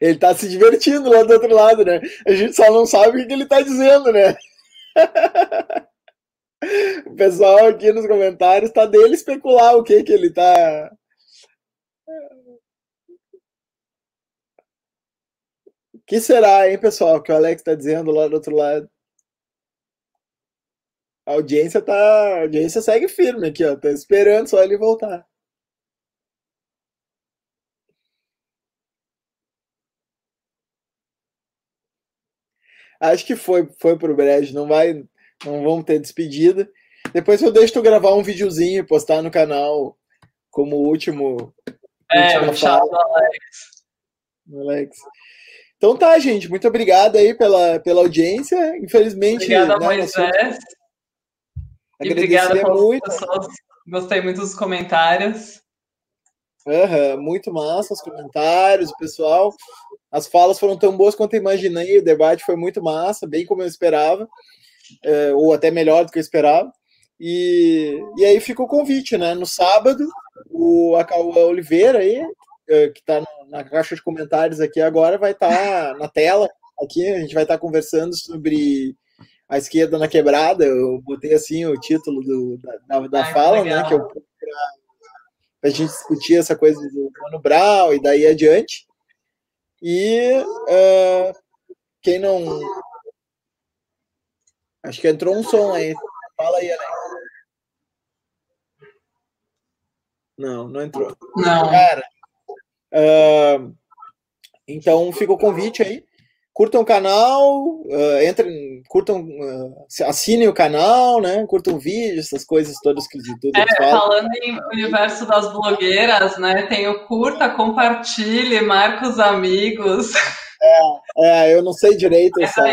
Speaker 1: Ele tá se divertindo lá do outro lado, né? A gente só não sabe o que ele tá dizendo, né? O pessoal aqui nos comentários tá dele especular o que que ele tá. O que será, hein, pessoal, que o Alex tá dizendo lá do outro lado? A audiência tá. A audiência segue firme aqui, ó. Tá esperando só ele voltar. Acho que foi, foi pro Brejo, não vai, não vamos ter despedida. Depois eu deixo tu gravar um videozinho e postar no canal como último.
Speaker 2: É, o chato Alex.
Speaker 1: Alex. Então tá, gente, muito obrigado aí pela, pela audiência. Infelizmente.
Speaker 2: Obrigada, né, Moisés. E obrigada
Speaker 1: muito.
Speaker 2: pessoas. Gostei muito dos comentários.
Speaker 1: Uhum, muito massa os comentários, pessoal. As falas foram tão boas quanto eu imaginei, o debate foi muito massa, bem como eu esperava, é, ou até melhor do que eu esperava. E, e aí fica o convite, né? No sábado, o Acauã Oliveira aí, é, que está na caixa de comentários aqui agora, vai estar tá na tela aqui, a gente vai estar tá conversando sobre a esquerda na quebrada. Eu botei assim o título do, da, da Ai, fala, né? Que eu para a gente discutir essa coisa do Mano Brown e daí adiante. E uh, quem não. Acho que entrou um som aí. Fala aí, Alex. Não, não entrou.
Speaker 2: Não.
Speaker 1: Cara, uh, então fica o convite aí curtam o canal, uh, entrem, curtam, uh, assinem o canal, né? Curtam o vídeo, essas coisas todas que os youtubers
Speaker 2: é. Falando em universo das blogueiras, né? Tem o curta, compartilhe, marca os amigos.
Speaker 1: É, é eu não sei direito essa,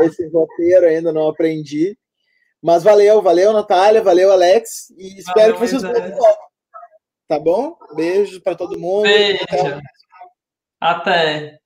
Speaker 1: esse roteiro ainda, não aprendi. Mas valeu, valeu, Natália, valeu, Alex, e espero valeu, que vocês gostem. Tá bom? Beijo para todo mundo.
Speaker 2: Beijo. Até. Até.